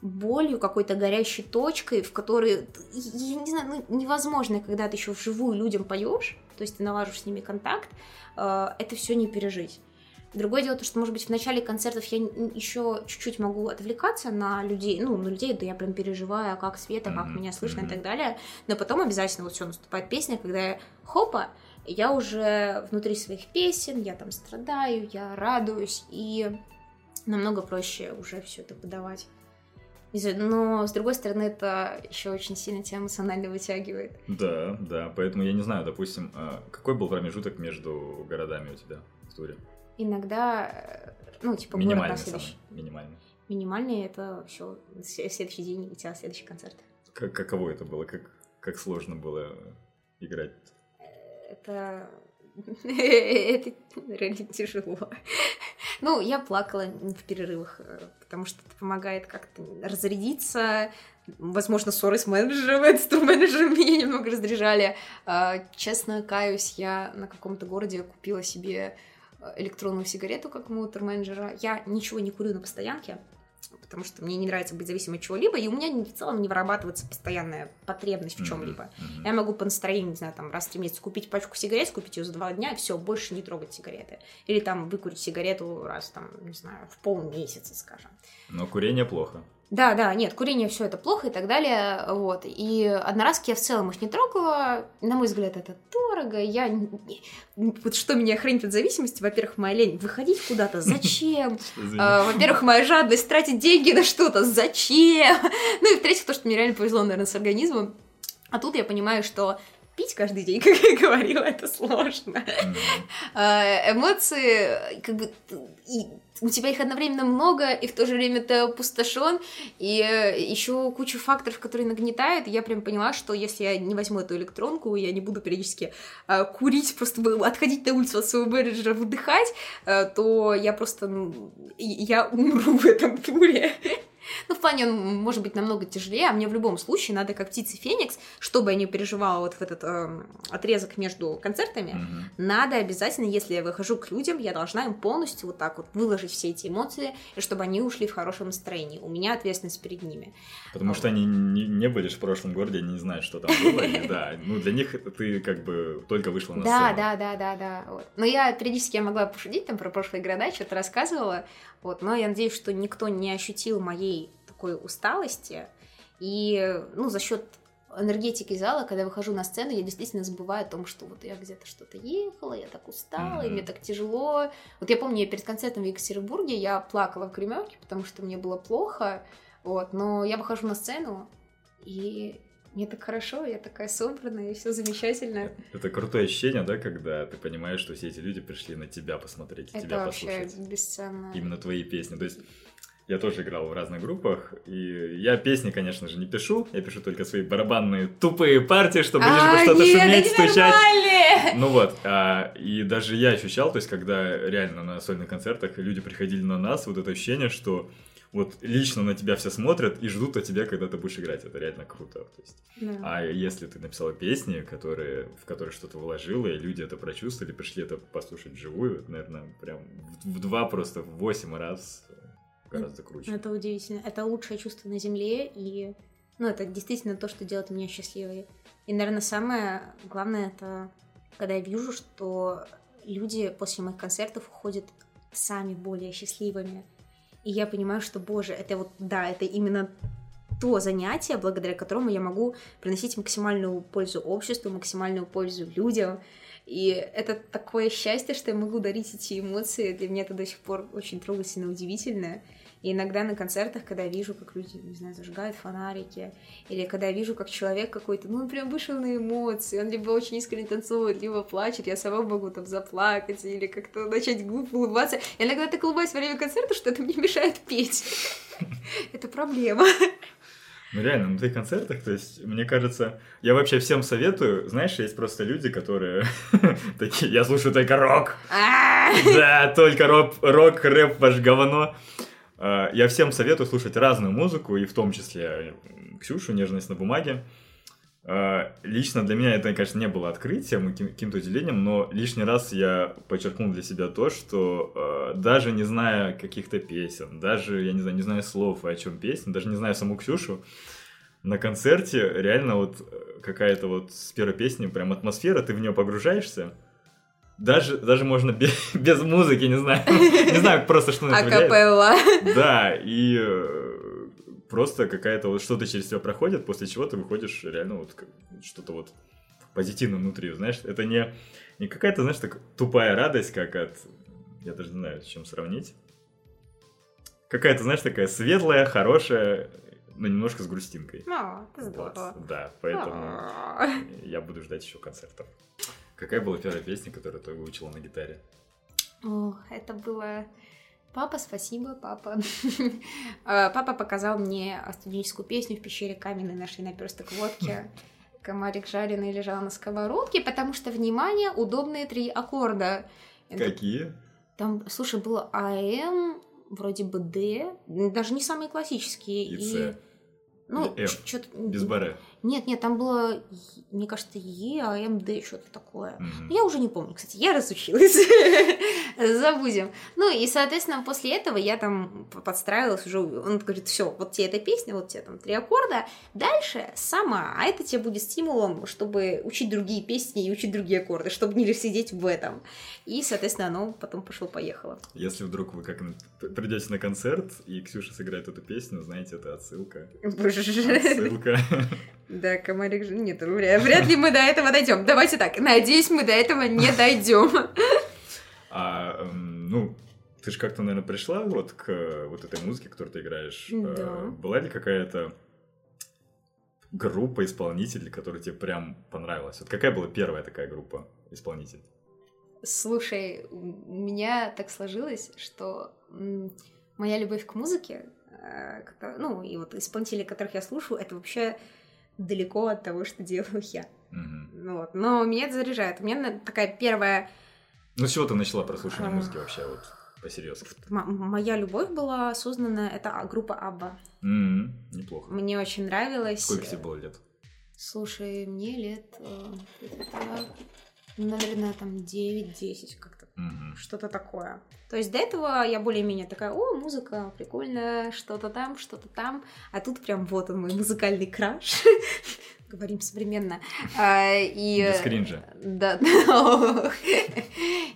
болью, какой-то горящей точкой, в которой, я не знаю, ну, невозможно, когда ты еще вживую людям поешь, то есть ты налаживаешь с ними контакт, э, это все не пережить. Другое дело то, что, может быть, в начале концертов я еще чуть-чуть могу отвлекаться на людей, ну, на людей, да я прям переживаю, а как Света, как меня слышно и так далее, но потом обязательно вот все наступает песня, когда я хопа, я уже внутри своих песен, я там страдаю, я радуюсь, и намного проще уже все это подавать. Но, с другой стороны, это еще очень сильно тебя эмоционально вытягивает. Да, да, поэтому я не знаю, допустим, а какой был промежуток между городами у тебя в туре? иногда, э, ну, типа, минимальный город на следующий. Самый, минимальный. Минимальный это все следующий день у тебя следующий концерт. Как, каково это было? Как, как сложно было играть? Это это реально тяжело. Ну, я плакала в перерывах, э, потому что это помогает как-то разрядиться. Возможно, ссоры с менеджером, с менеджером меня немного разряжали. А, честно каюсь, я на каком-то городе купила себе электронную сигарету как моутер-менеджера. Я ничего не курю на постоянке, потому что мне не нравится быть зависимой от чего-либо, и у меня в целом не вырабатывается постоянная потребность в чем-либо. Mm-hmm. Я могу по настроению, не знаю, там раз в три месяца купить пачку сигарет, купить ее за два дня, и все, больше не трогать сигареты. Или там выкурить сигарету раз, там, не знаю, в полмесяца, скажем. Но курение плохо. Да, да, нет, курение все это плохо и так далее, вот. И одноразки я в целом их не трогала. На мой взгляд, это дорого. Я вот что меня хранит от зависимости, во-первых, моя лень выходить куда-то, зачем? А, во-первых, моя жадность тратить деньги на что-то, зачем? Ну и в-третьих, то, что мне реально повезло, наверное, с организмом. А тут я понимаю, что пить каждый день, как я говорила, это сложно. Mm-hmm. Эмоции, как бы, и у тебя их одновременно много, и в то же время ты опустошен, и э, еще кучу факторов, которые нагнетают. И я прям поняла, что если я не возьму эту электронку, я не буду периодически э, курить, просто отходить на улицу от своего менеджера, выдыхать, э, то я просто, ну, я умру в этом туре. Ну, в плане он может быть намного тяжелее, а мне в любом случае надо как птица Феникс, чтобы я не переживала вот в этот э, отрезок между концертами, mm-hmm. надо обязательно, если я выхожу к людям, я должна им полностью вот так вот выложить все эти эмоции, и чтобы они ушли в хорошем настроении. У меня ответственность перед ними. Потому вот. что они не, не были в прошлом городе, они не знают, что там было, и да, ну для них ты как бы только вышла на сцену. Да, да, да, да, да. Но я периодически я могла пошутить там про прошлые города, что-то рассказывала, вот, но я надеюсь, что никто не ощутил моей такой усталости. И, ну, за счет энергетики зала, когда я выхожу на сцену, я действительно забываю о том, что вот я где-то что-то ехала, я так устала, mm-hmm. и мне так тяжело. Вот я помню, я перед концертом в Екатеринбурге я плакала в гримерке, потому что мне было плохо, вот, но я выхожу на сцену, и мне так хорошо, я такая собранная, и все замечательно. Это крутое ощущение, да, когда ты понимаешь, что все эти люди пришли на тебя посмотреть, Это тебя вообще послушать. бесценно. Именно твои песни. То есть я тоже играл в разных группах, и я песни, конечно же, не пишу, я пишу только свои барабанные тупые партии, чтобы лишь бы а, что-то шуметь, стучать. Ну вот, а, и даже я ощущал, то есть, когда реально на сольных концертах люди приходили на нас, вот это ощущение, что вот лично на тебя все смотрят и ждут от тебя, когда ты будешь играть. Это реально круто. То есть. Да. А если ты написала песни, которые, в которые что-то вложила, и люди это прочувствовали, пришли это послушать вживую, это, наверное, прям в, в два, просто в восемь раз гораздо круче. Это удивительно. Это лучшее чувство на Земле, и ну, это действительно то, что делает меня счастливой. И, наверное, самое главное, это когда я вижу, что люди после моих концертов уходят сами более счастливыми. И я понимаю, что, боже, это вот, да, это именно то занятие, благодаря которому я могу приносить максимальную пользу обществу, максимальную пользу людям. И это такое счастье, что я могу дарить эти эмоции. Для меня это до сих пор очень трогательно, удивительно. И иногда на концертах, когда я вижу, как люди, не знаю, зажигают фонарики, или когда я вижу, как человек какой-то, ну, он прям вышел на эмоции, он либо очень искренне танцует, либо плачет, я сама могу там заплакать или как-то начать глупо улыбаться. И иногда так улыбаюсь во время концерта, что это мне мешает петь. Это проблема. Ну реально, на твоих концертах, то есть, мне кажется, я вообще всем советую, знаешь, есть просто люди, которые такие, я слушаю только рок. А! Да, только рок, рок, рэп, ваш говно. А, я всем советую слушать разную музыку, и в том числе Ксюшу, «Нежность на бумаге». А, лично для меня это, конечно, не было открытием и каким-то удивлением, но лишний раз я подчеркнул для себя то, что э, даже не зная каких-то песен, даже, я не знаю, не зная слов о чем песня, даже не зная саму Ксюшу, на концерте реально вот какая-то вот с первой песни прям атмосфера, ты в нее погружаешься, даже, даже можно без, без музыки, не знаю, не знаю просто что на Акапелла. Да, и просто какая-то вот что-то через тебя проходит, после чего ты выходишь реально вот что-то вот позитивно внутри, знаешь, это не, не какая-то, знаешь, так тупая радость, как от, я даже не знаю, с чем сравнить. Какая-то, знаешь, такая светлая, хорошая, но немножко с грустинкой. Это здорово. Вот, да, поэтому я буду ждать еще концертов. Какая была первая песня, которую ты выучила на гитаре? О, это было Папа, спасибо, папа. А, папа показал мне студенческую песню в пещере каменной нашей наперсток водки. Комарик жареный лежал на сковородке, потому что, внимание, удобные три аккорда. Какие? Там, слушай, было АМ, вроде бы Д, даже не самые классические. И, и... Ну, что-то... Без баре. Нет, нет, там было, мне кажется, Е, А, М, Д, что-то такое. Mm-hmm. Я уже не помню, кстати, я разучилась. Забудем. Ну и, соответственно, после этого я там подстраивалась уже. Он говорит, все, вот тебе эта песня, вот тебе там три аккорда. Дальше сама, а это тебе будет стимулом, чтобы учить другие песни и учить другие аккорды, чтобы не сидеть в этом. И, соответственно, оно потом пошло-поехало. Если вдруг вы как придете на концерт, и Ксюша сыграет эту песню, знаете, это отсылка. Отсылка. Да, комарик же... Нет, вряд, вряд ли мы до этого дойдем. Давайте так, надеюсь, мы до этого не дойдем. А, ну, ты же как-то, наверное, пришла вот к вот этой музыке, которую ты играешь. А, да. Была ли какая-то группа исполнителей, которая тебе прям понравилась? Вот какая была первая такая группа исполнителей? Слушай, у меня так сложилось, что моя любовь к музыке, э, ну, и вот исполнители, которых я слушаю, это вообще далеко от того, что делаю я. Угу. Вот. Но меня это заряжает. У меня такая первая... Ну, с чего ты начала прослушивание а... музыки вообще, вот, по-серьезки? моя любовь была осознанная, это группа Абба. Mm-hmm. Неплохо. Мне очень нравилось. Сколько тебе было лет? Слушай, мне лет, э, наверное, там 9-10 как-то Угу. Что-то такое. То есть до этого я более-менее такая, о, музыка прикольная, что-то там, что-то там. А тут прям вот он мой музыкальный краш. Говорим современно. А, и, Без кринжа. Да.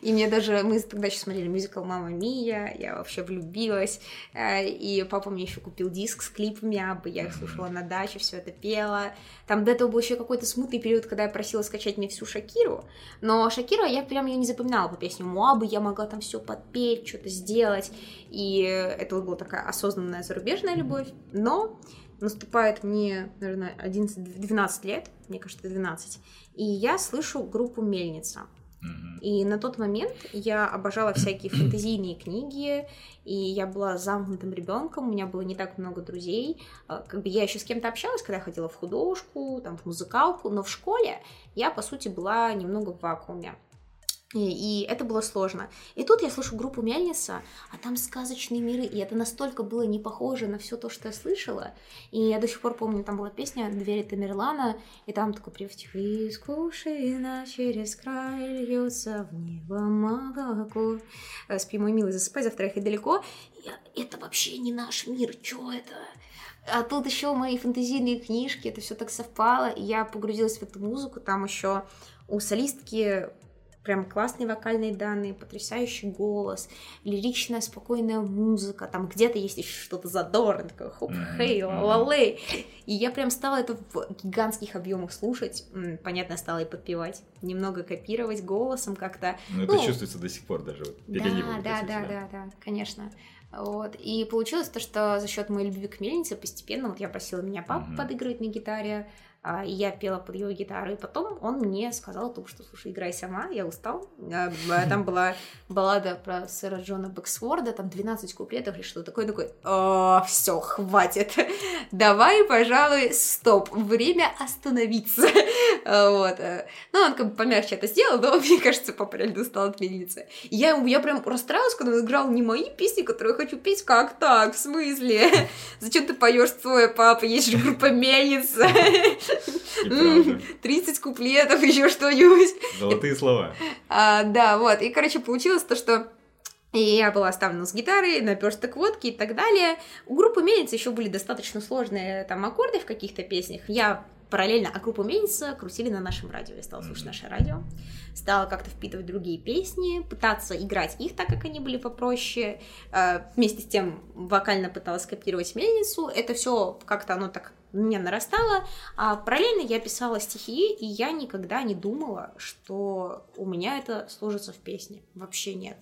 И мне даже... Мы тогда еще смотрели мюзикл «Мама Мия», я вообще влюбилась. А, и папа мне еще купил диск с клипами Абы, я их слушала на даче, все это пела. Там до этого был еще какой-то смутный период, когда я просила скачать мне всю Шакиру. Но Шакира, я прям ее не запоминала по песне Муабы, я могла там все подпеть, что-то сделать. И это вот была такая осознанная зарубежная любовь. Но наступает мне, наверное, 11-12 лет, мне кажется, 12, и я слышу группу «Мельница». И на тот момент я обожала всякие фэнтезийные книги, и я была замкнутым ребенком, у меня было не так много друзей. А, как бы я еще с кем-то общалась, когда я ходила в художку, там, в музыкалку, но в школе я, по сути, была немного в вакууме. И, и это было сложно. И тут я слышу группу Мельница, а там сказочные миры, и это настолько было не похоже на все то, что я слышала. И я до сих пор помню, там была песня «Двери Тамерлана», и там такой припев «Искушина через край льется в небо молоко». Э, «Спи, мой милый, засыпай, завтра ехать далеко». Я, это вообще не наш мир, что это? А тут еще мои фэнтезийные книжки, это все так совпало, и я погрузилась в эту музыку, там еще у солистки прям классные вокальные данные, потрясающий голос, лиричная, спокойная музыка, там где-то есть еще что-то задорное, такое хоп, хей, лалей. И я прям стала это в гигантских объемах слушать, понятно, стала и подпевать, немного копировать голосом как-то. Ну, это ну, чувствуется до сих пор даже, вот, Да, да, да, да, да, конечно. Вот. И получилось то, что за счет моей любви к мельнице постепенно вот я просила меня папу mm-hmm. подыгрывать на гитаре, и я пела под его гитару, и потом он мне сказал о том, что, слушай, играй сама, я устал. А, там была баллада про сэра Джона Бэксворда, там 12 куплетов или что-то такое, такой, все, хватит, давай, пожалуй, стоп, время остановиться. вот. Ну, он как бы помягче это сделал, но мне кажется, папа реально устал от мельницы. Я, я прям расстраивалась, когда он играл не мои песни, которые я хочу петь, как так, в смысле? Зачем ты поешь свой папа, есть же группа мельница. 30 куплетов, еще что-нибудь. Золотые слова. А, да, вот. И, короче, получилось то, что и я была оставлена с гитарой, наперсток водки и так далее. У группы Мельницы еще были достаточно сложные там аккорды в каких-то песнях. Я параллельно, а группу Мельница крутили на нашем радио. Я стала слушать наше радио, стала как-то впитывать другие песни, пытаться играть их, так как они были попроще. Э, вместе с тем вокально пыталась копировать Мельницу. Это все как-то оно так меня нарастало, а параллельно я писала стихи, и я никогда не думала, что у меня это сложится в песне. Вообще нет.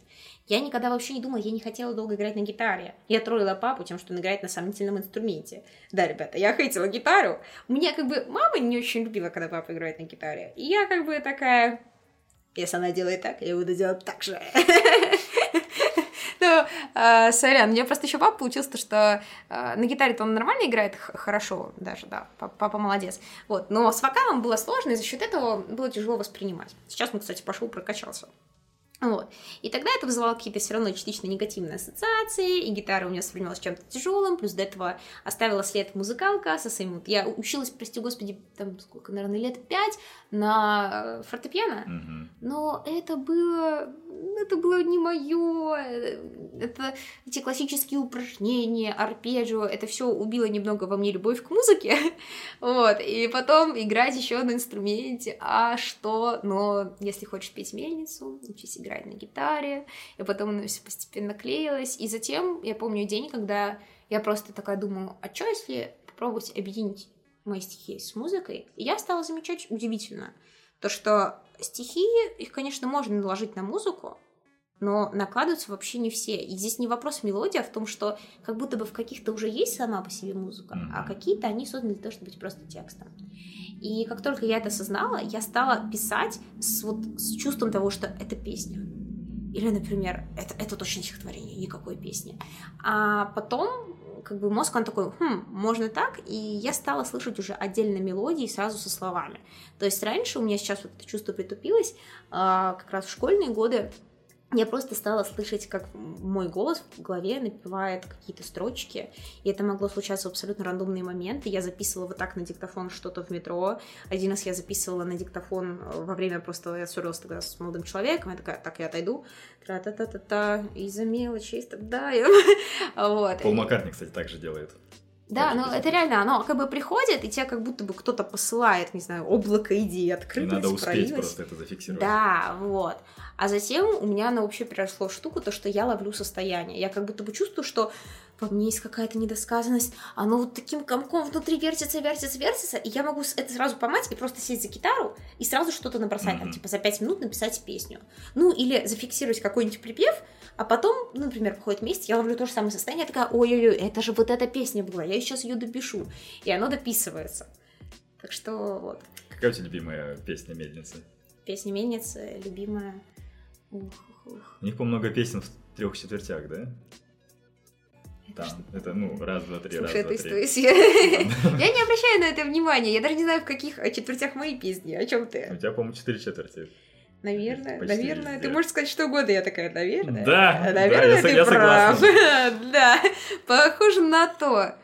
Я никогда вообще не думала, я не хотела долго играть на гитаре. Я троллила папу тем, что он играет на сомнительном инструменте. Да, ребята, я хейтила гитару. У меня как бы мама не очень любила, когда папа играет на гитаре. И я как бы такая, если она делает так, я буду делать так же. Ну, э, сорян, у меня просто еще папа получился, то, что э, на гитаре-то он нормально играет, хорошо даже, да, папа молодец. Вот, но с вокалом было сложно, и за счет этого было тяжело воспринимать. Сейчас он, кстати, пошел прокачался. Вот. И тогда это вызывало какие-то все равно частично негативные ассоциации, и гитара у меня воспринималась чем-то тяжелым, плюс до этого оставила след музыкалка со своим... Я училась, прости господи, там сколько, наверное, лет пять на э, фортепиано, mm-hmm. но это было это было не мое, это эти классические упражнения, арпеджио, это все убило немного во мне любовь к музыке, вот, и потом играть еще на инструменте, а что, но если хочешь петь мельницу, учись играть на гитаре, и потом оно все постепенно клеилось, и затем я помню день, когда я просто такая думаю, а что если попробовать объединить мои стихи с музыкой, и я стала замечать удивительно, то, что стихи, их, конечно, можно наложить на музыку, но накладываются вообще не все. И здесь не вопрос мелодии, а в том, что как будто бы в каких-то уже есть сама по себе музыка, mm-hmm. а какие-то они созданы для того, чтобы быть просто текстом. И как только я это осознала, я стала писать с, вот, с чувством того, что это песня. Или, например, это, это точно стихотворение, никакой песни. А потом как бы мозг, он такой, хм, можно так, и я стала слышать уже отдельно мелодии сразу со словами. То есть раньше у меня сейчас вот это чувство притупилось, а, как раз в школьные годы я просто стала слышать, как мой голос в голове напевает какие-то строчки, и это могло случаться в абсолютно рандомные моменты. Я записывала вот так на диктофон что-то в метро. Один раз я записывала на диктофон э, во время просто, я ссорилась тогда с молодым человеком, я такая, так, я отойду, тра-та-та-та-та, из-за мелочи, из страдаем. вот. Пол Маккартни, кстати, так же делает. Да, но это реально, оно как бы приходит, и тебе как будто бы кто-то посылает, не знаю, облако идей открылось, Надо успеть просто это зафиксировать. Да, вот. А затем у меня оно вообще переросло в штуку, то, что я ловлю состояние. Я как будто бы чувствую, что во мне есть какая-то недосказанность, оно вот таким комком внутри вертится, вертится, вертится, и я могу это сразу поймать и просто сесть за гитару и сразу что-то набросать, mm-hmm. там, типа, за пять минут написать песню. Ну, или зафиксировать какой-нибудь припев, а потом, ну, например, проходит месяц, я ловлю то же самое состояние, я такая, ой-ой-ой, это же вот эта песня была, я сейчас ее допишу, и оно дописывается. Так что вот. Какая у тебя любимая песня Мельницы? Песня Мельницы, любимая. Ух, ух, ух. У них, по много песен в трех четвертях, да? там. Это, ну, раз, два, три, Слушай, раз, два, три. Я... я не обращаю на это внимания. Я даже не знаю, в каких четвертях мои песни. О чем ты? У тебя, по-моему, четыре четверти. Наверное, Почти наверное. Везде. Ты можешь сказать что угодно, я такая, наверное. Да, наверное, да, ты я, прав. да, похоже на то.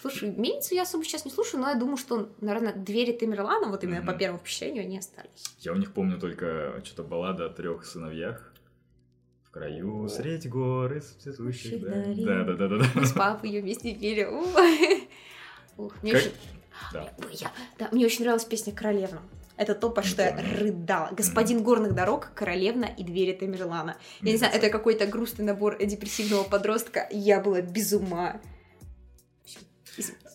Слушай, Мельницу я особо сейчас не слушаю, но я думаю, что, наверное, двери Тамерлана, вот именно mm-hmm. по первому впечатлению, они остались. Я у них помню только что-то баллада о трех сыновьях в краю, средь горы цветущих да. Да, да, да, да, да. с папой ее вместе пели. Ух, мне как... очень... Да. Я, да, мне очень нравилась песня «Королевна». Это то, по что я рыдала. Господин горных дорог, королевна и двери Тамерлана. Я не знаю, это какой-то грустный набор депрессивного подростка. Я была без ума.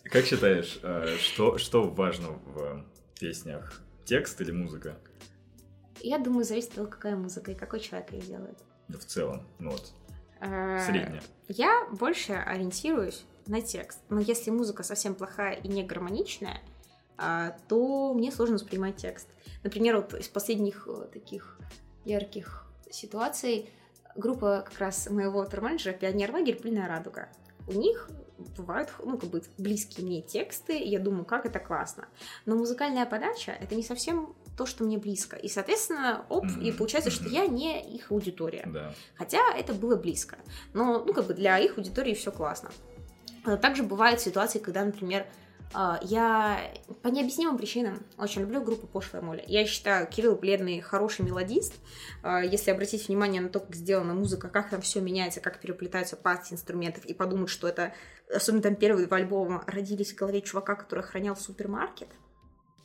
Как считаешь, э, что, что важно в песнях? Текст или музыка? Я думаю, зависит от того, какая музыка и какой человек ее делает. В целом, ну вот. Э, Средняя. Я больше ориентируюсь на текст. Но если музыка совсем плохая и не гармоничная, то мне сложно воспринимать текст. Например, вот из последних э, таких ярких ситуаций группа как раз моего турменеджера «Пионер-лагерь. Пыльная радуга». У них бывают, ну, как бы близкие мне тексты, и я думаю, как это классно. Но музыкальная подача — это не совсем то, что мне близко. И, соответственно, оп, mm-hmm. и получается, что я не их аудитория. Да. Хотя это было близко. Но, ну, как бы для их аудитории все классно. Также бывают ситуации, когда, например, а, я по необъяснимым причинам очень люблю группу Пошлая Моля. Я считаю, Кирилл Бледный хороший мелодист. А, если обратить внимание на то, как сделана музыка, как там все меняется, как переплетаются партии инструментов, и подумать, что это, особенно там первые два альбома, родились в голове чувака, который охранял супермаркет –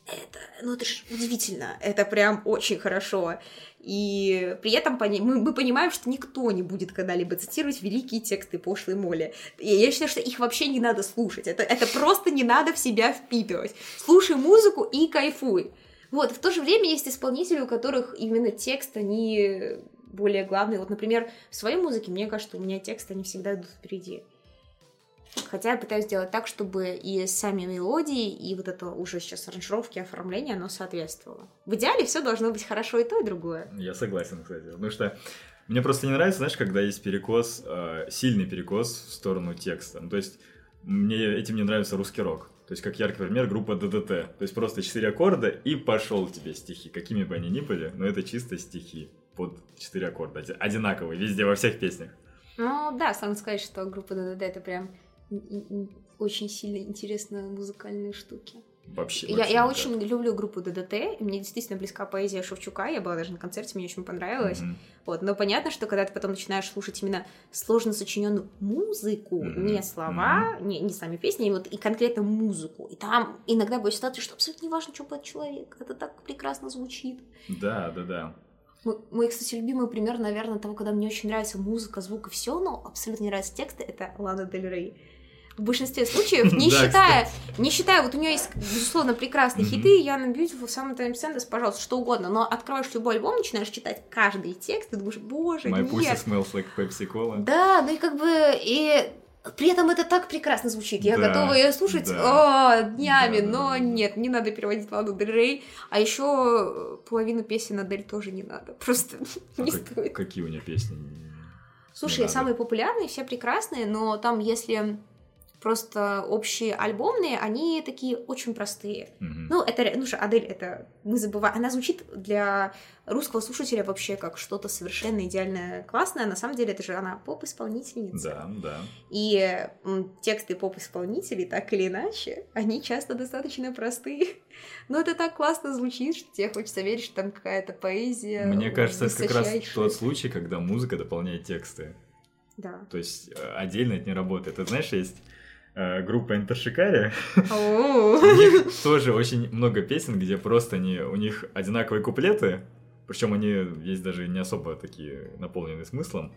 это, ну это же удивительно, это прям очень хорошо. И при этом мы, мы понимаем, что никто не будет когда-либо цитировать великие тексты пошлой моли. И я считаю, что их вообще не надо слушать. Это, это просто не надо в себя впитывать. Слушай музыку и кайфуй. Вот, в то же время есть исполнители, у которых именно текст, они более главные. Вот, например, в своей музыке, мне кажется, у меня тексты, они всегда идут впереди. Хотя я пытаюсь сделать так, чтобы и сами мелодии, и вот это уже сейчас аранжировки, оформление, оно соответствовало. В идеале все должно быть хорошо и то, и другое. Я согласен, кстати. Потому что мне просто не нравится, знаешь, когда есть перекос, э, сильный перекос в сторону текста. Ну, то есть мне этим не нравится русский рок. То есть, как яркий пример, группа ДДТ. То есть, просто четыре аккорда и пошел тебе стихи. Какими бы они ни были, но это чисто стихи под четыре аккорда. Одинаковые везде, во всех песнях. Ну да, сложно сказать, что группа ДДТ это прям очень сильно интересные музыкальные штуки. Вообще. Я, вообще я очень люблю группу ДДТ, и мне действительно близка поэзия Шевчука, я была даже на концерте, мне очень понравилось. Mm-hmm. Вот, но понятно, что когда ты потом начинаешь слушать именно сложно сочиненную музыку, mm-hmm. не слова, mm-hmm. не, не сами песни, вот и конкретно музыку. И там иногда бывает ситуация, что абсолютно не важно, что поет человек, это так прекрасно звучит. Да, да, да. Мой, мой, кстати, любимый пример, наверное, того, когда мне очень нравится музыка, звук и все, но абсолютно не нравятся тексты, это Лана Дель Рей в большинстве случаев, не считая, не считая, вот у нее есть, безусловно, прекрасные хиты, Яна Beautiful, Summertime Sadness, пожалуйста, что угодно, но открываешь любой альбом, начинаешь читать каждый текст, и думаешь, боже, My нет. pussy smells like Pepsi Cola. Да, ну и как бы, и при этом это так прекрасно звучит. Я да, готова ее слушать да. о, днями, да, но да, нет, не надо переводить Ладу Дель Рей. А еще половину песен Адель тоже не надо. Просто а не как, стоит. Какие у нее песни? Слушай, самые популярные, все прекрасные, но там, если просто общие альбомные, они такие очень простые. Mm-hmm. Ну, это, ну же, Адель, это мы забываем, она звучит для русского слушателя вообще как что-то совершенно идеальное, классное. На самом деле, это же она поп-исполнительница. Да, да. И тексты поп-исполнителей, так или иначе, они часто достаточно простые. Но это так классно звучит, что тебе хочется верить, что там какая-то поэзия. Мне кажется, это как раз тот случай, когда музыка дополняет тексты. Да. То есть э, отдельно это не работает. Ты знаешь, есть группа Интершикари. У них тоже очень много песен, где просто они, у них одинаковые куплеты, причем они есть даже не особо такие наполненные смыслом.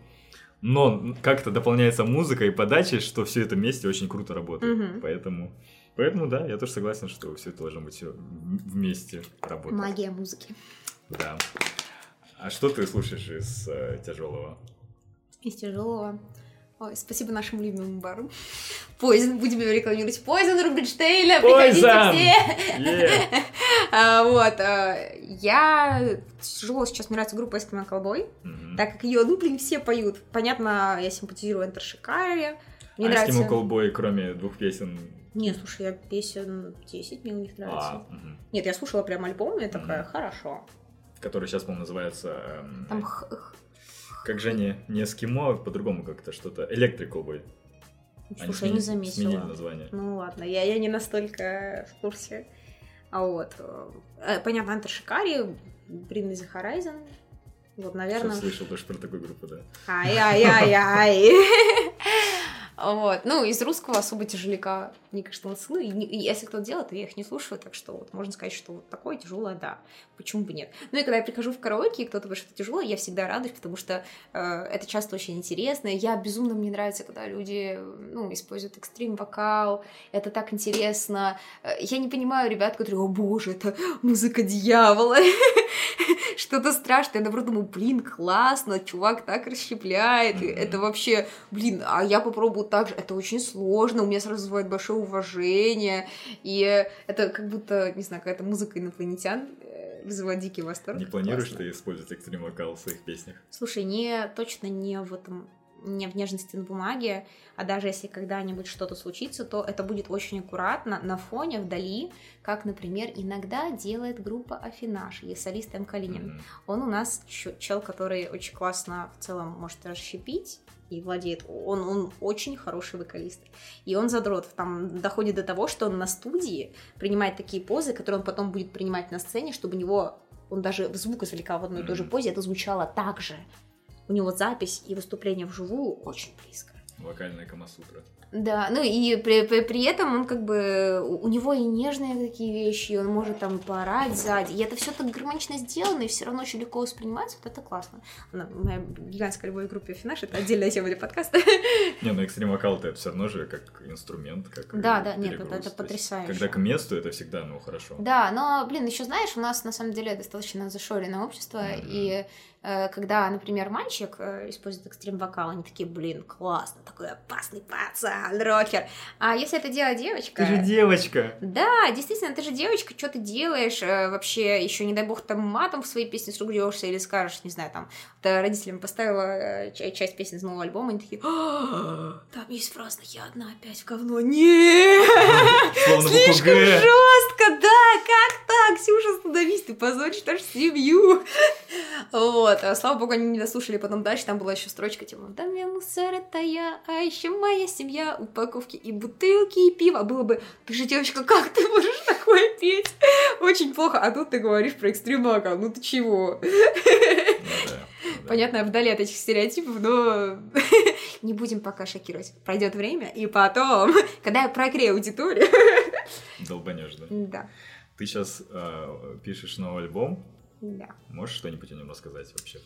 Но как-то дополняется музыка и подача, что все это вместе очень круто работает. Поэтому, поэтому да, я тоже согласен, что все это должно быть все вместе работать. Магия музыки. Да. А что ты слушаешь из э, тяжелого? Из тяжелого. Ой, спасибо нашему любимому бару. Poison, будем его рекламировать. Poison Рубинштейна, приходите все. Yeah. а, вот, а, я тяжело сейчас нравится группа Eskimo Cowboy, mm-hmm. так как ее, ну, блин, все поют. Понятно, я симпатизирую Энтер Шикаре. Мне а нравится... Eskimo Cowboy, кроме двух песен, не, слушай, я песен 10 мне у них нравится. А, угу. Нет, я слушала прям альбом, и я такая, угу. хорошо. Который сейчас, по-моему, называется... Эм... Там х- как же они не эскимо, а по-другому как-то что-то. Electrical Boy. Слушай, я не заметила. Сменили название. Ну ладно, я, я не настолько в курсе. А вот, э, понятно, Антер Шикари, Bring Me The Horizon, вот, наверное... Что слышал тоже про такую группу, да. Ай-яй-яй-яй. Вот. Ну, из русского особо тяжеляка, мне кажется, ну, и, и если кто делает, то я их не слушаю, так что вот можно сказать, что вот такое тяжелое, да, почему бы нет. Ну и когда я прихожу в караоке, и кто-то говорит, что это тяжело, я всегда радуюсь, потому что э, это часто очень интересно. Я безумно мне нравится, когда люди, ну, используют экстрим-вокал, это так интересно. Э, я не понимаю ребят, которые, о боже, это музыка дьявола, что-то страшное. Я наоборот думаю, блин, классно, чувак так расщепляет, это вообще, блин, а я попробую так же, это очень сложно, у меня сразу вызывает большое уважение, и это как будто, не знаю, какая-то музыка инопланетян э, вызывает дикий восторг. Не планируешь Классно. ты использовать экстрим вокал в своих песнях? Слушай, не, точно не в этом не в нежности на бумаге, а даже если когда-нибудь что-то случится, то это будет очень аккуратно, на фоне, вдали, как, например, иногда делает группа Афинаж, и солист М. Калинин. Mm-hmm. Он у нас чел, который очень классно в целом может расщепить, и владеет. Он, он очень хороший вокалист. И он задрот. Там доходит до того, что он на студии принимает такие позы, которые он потом будет принимать на сцене, чтобы у него он даже звук извлекал в одной и той же позе, это звучало так же. У него запись и выступление вживую очень близко. Вокальная камасутра. Да, ну и при, при, при этом он как бы, у него и нежные такие вещи, он может там поорать сзади, и это все так гармонично сделано, и все равно очень легко воспринимается, вот это классно. Моя гигантская любовь к группе Финаш, это отдельная тема для подкаста. Не, ну экстрим вокал это все равно же как инструмент, как Да, да, нет, это, это потрясающе. Когда к месту, это всегда, ну, хорошо. Да, но, блин, еще знаешь, у нас на самом деле достаточно зашоренное общество, mm-hmm. и Э, когда, например, мальчик э, использует экстрим-вокал, они такие, блин, классно, такой опасный пацан, рокер. А если это делает девочка... Ты же девочка! Да, действительно, ты же девочка, что ты делаешь? Э, вообще, еще не дай бог, там матом в своей песне сругнешься или скажешь, не знаю, там, ты родителям поставила часть песен из нового альбома, они такие, «А, там есть фраза, я одна опять в говно. Нет! Слишком жестко, да, как так? Ксюша, остановись, ты позоришь нашу семью. Вот. А, слава богу, они не дослушали потом дальше, там была еще строчка, типа, в доме мусор это я, а еще моя семья, упаковки и бутылки, и пиво. Было бы, ты же девочка, как ты можешь такое петь? Очень плохо, а тут ты говоришь про экстремака, ну ты чего? Ну Понятно, вдали от этих стереотипов, но не будем пока шокировать. Пройдет время, и потом, когда я прогрею аудиторию... Долбанешь, да? Да. Ты сейчас э, пишешь новый альбом, да. Можешь что-нибудь о нем рассказать вообще?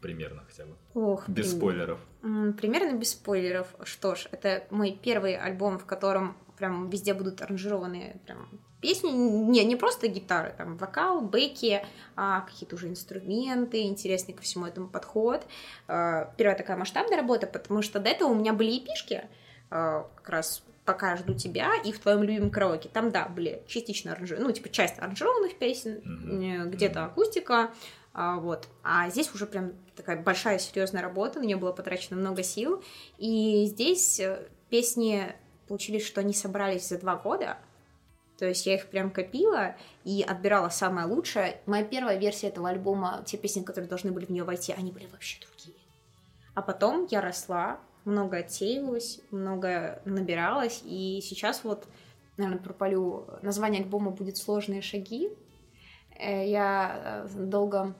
Примерно хотя бы. Ох, без прим... спойлеров. Примерно без спойлеров. Что ж, это мой первый альбом, в котором прям везде будут аранжированные прям песни, не, не просто гитары, там вокал, бэки, а какие-то уже инструменты, интересный ко всему этому подход. А, первая такая масштабная работа, потому что до этого у меня были эпишки, а, как раз пока жду тебя и в твоем любимом караоке. Там, да, были частично аранжированные, ну, типа, часть аранжированных песен, mm-hmm. где-то акустика, а, вот. А здесь уже прям такая большая серьезная работа, на нее было потрачено много сил. И здесь э, песни получились, что они собрались за два года. То есть я их прям копила и отбирала самое лучшее. Моя первая версия этого альбома, те песни, которые должны были в нее войти, они были вообще другие. А потом я росла, много отсеивалась, много набиралась, и сейчас вот, наверное, пропалю, название альбома будет «Сложные шаги». Э, я э, долго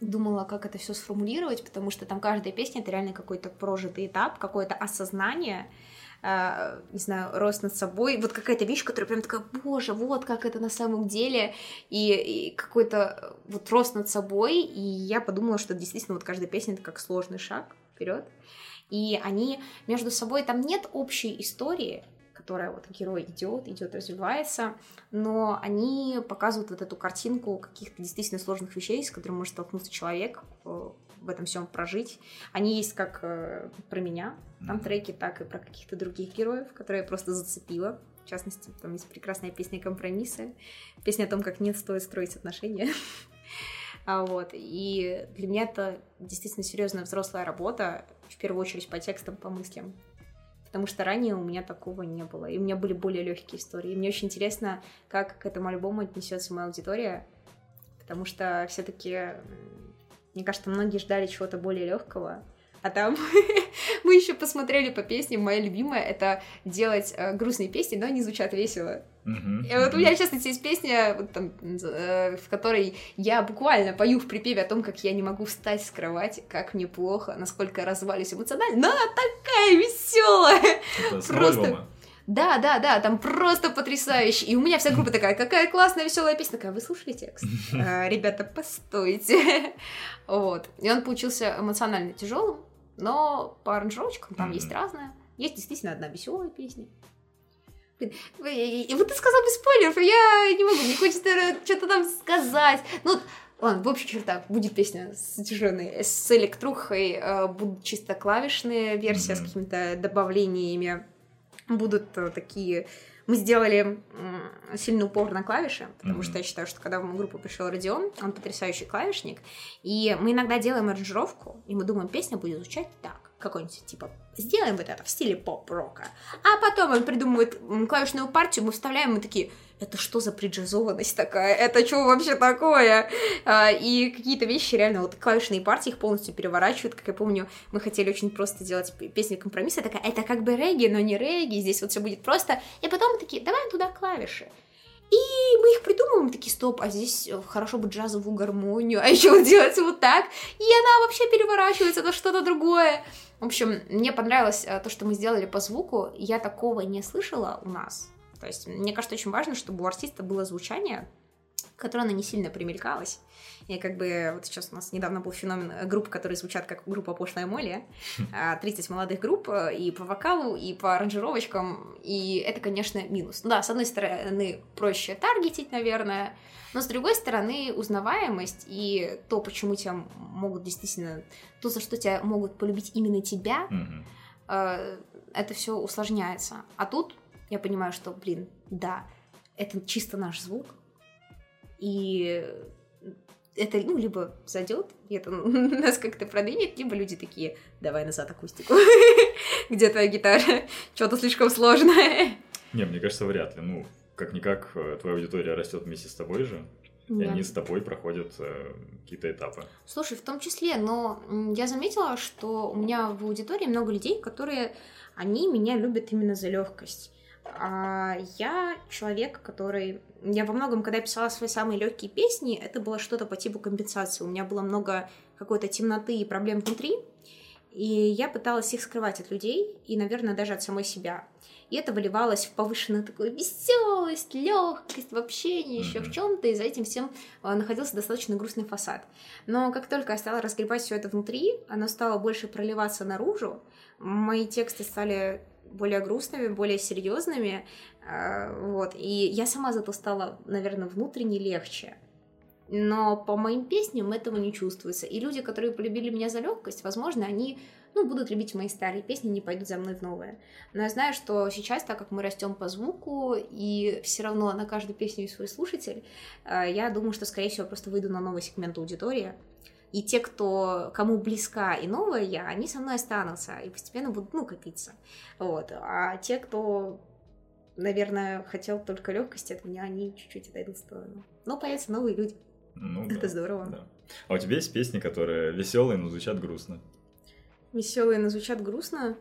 думала, как это все сформулировать, потому что там каждая песня — это реально какой-то прожитый этап, какое-то осознание, Uh, не знаю, рост над собой, вот какая-то вещь, которая прям такая, боже, вот как это на самом деле, и, и какой-то вот рост над собой, и я подумала, что действительно вот каждая песня это как сложный шаг вперед. И они между собой, там нет общей истории, которая вот герой идет, идет, развивается, но они показывают вот эту картинку каких-то действительно сложных вещей, с которыми может столкнуться человек, э, в этом всем прожить. Они есть как э, про меня, там треки, так и про каких-то других героев, которые я просто зацепила. В частности, там есть прекрасная песня «Компромиссы», песня о том, как нет стоит строить отношения. А вот. И для меня это действительно серьезная взрослая работа, в первую очередь по текстам, по мыслям. Потому что ранее у меня такого не было. И у меня были более легкие истории. И мне очень интересно, как к этому альбому отнесется моя аудитория. Потому что все-таки, мне кажется, многие ждали чего-то более легкого. А там мы еще посмотрели по песням. Моя любимая это делать э, грустные песни, но они звучат весело. И вот у меня сейчас есть песня, вот там, э, в которой я буквально пою в припеве о том, как я не могу встать с кровати, как мне плохо, насколько я развалюсь эмоционально, но такая веселая. Просто... Да, да, да, там просто потрясающе. И у меня вся группа такая, какая классная, веселая песня. Такая, вы слушали текст? А, ребята, постойте. Вот. И он получился эмоционально тяжелым, но по аранжировочкам там есть разное. Есть действительно одна веселая песня. Блин, и вот ты сказал без спойлеров, я не могу, мне хочется что-то там сказать. Ну, Ладно, в общих чертах будет песня с содержанной с электрухой, э, будут чисто клавишные версии mm-hmm. с какими-то добавлениями будут э, такие... Мы сделали сильный упор на клавиши, потому mm-hmm. что я считаю, что когда в мою группу пришел Родион, он потрясающий клавишник, и мы иногда делаем аранжировку, и мы думаем, песня будет звучать так, какой-нибудь типа сделаем вот это в стиле поп-рока, а потом он придумывает клавишную партию, мы вставляем, мы такие, это что за преджазованность такая, это что вообще такое? А, и какие-то вещи реально, вот клавишные партии их полностью переворачивают, как я помню, мы хотели очень просто сделать песню компромисса, такая, это как бы регги, но не регги, здесь вот все будет просто, и потом мы такие, давай туда клавиши. И мы их придумываем, такие, стоп, а здесь э, хорошо бы джазовую гармонию, а еще делать вот так, и она вообще переворачивается на что-то другое. В общем, мне понравилось э, то, что мы сделали по звуку, я такого не слышала у нас, то есть мне кажется очень важно, чтобы у артиста было звучание, которое она не сильно примелькалось. И как бы вот сейчас у нас недавно был феномен э, групп, которые звучат как группа «Пошлая Молли». 30 молодых групп э, и по вокалу, и по аранжировочкам, и это, конечно, минус. Ну да, с одной стороны, проще таргетить, наверное, но с другой стороны, узнаваемость и то, почему тебя могут действительно, то, за что тебя могут полюбить именно тебя, mm-hmm. это все усложняется. А тут я понимаю, что, блин, да, это чисто наш звук, и это, ну, либо зайдет, и это нас как-то продвинет, либо люди такие, давай назад акустику, где твоя гитара, что-то слишком сложное. Не, мне кажется, вряд ли, ну, как-никак э, твоя аудитория растет вместе с тобой же, и они с тобой проходят э, какие-то этапы. Слушай, в том числе, но я заметила, что у меня в аудитории много людей, которые, они меня любят именно за легкость. А я человек, который... Я во многом, когда я писала свои самые легкие песни, это было что-то по типу компенсации. У меня было много какой-то темноты и проблем внутри, и я пыталась их скрывать от людей и, наверное, даже от самой себя. И это выливалось в повышенную такую веселость, легкость в общении, еще в чем-то, и за этим всем а, находился достаточно грустный фасад. Но как только я стала разгребать все это внутри, оно стало больше проливаться наружу, мои тексты стали более грустными, более серьезными, а, вот, и я сама зато стала, наверное, внутренне легче. Но по моим песням этого не чувствуется. И люди, которые полюбили меня за легкость, возможно, они ну, будут любить мои старые песни, не пойдут за мной в новые. Но я знаю, что сейчас, так как мы растем по звуку, и все равно на каждую песню есть свой слушатель, а, я думаю, что, скорее всего, просто выйду на новый сегмент аудитории, и те, кто, кому близка и новая я, они со мной останутся и постепенно будут, ну, копиться. Вот. А те, кто, наверное, хотел только легкости от меня, они чуть-чуть отойдут в сторону. Но появятся новые люди. Ну, Это да, здорово. Да. А у тебя есть песни, которые веселые, но звучат грустно? Веселые, но звучат грустно?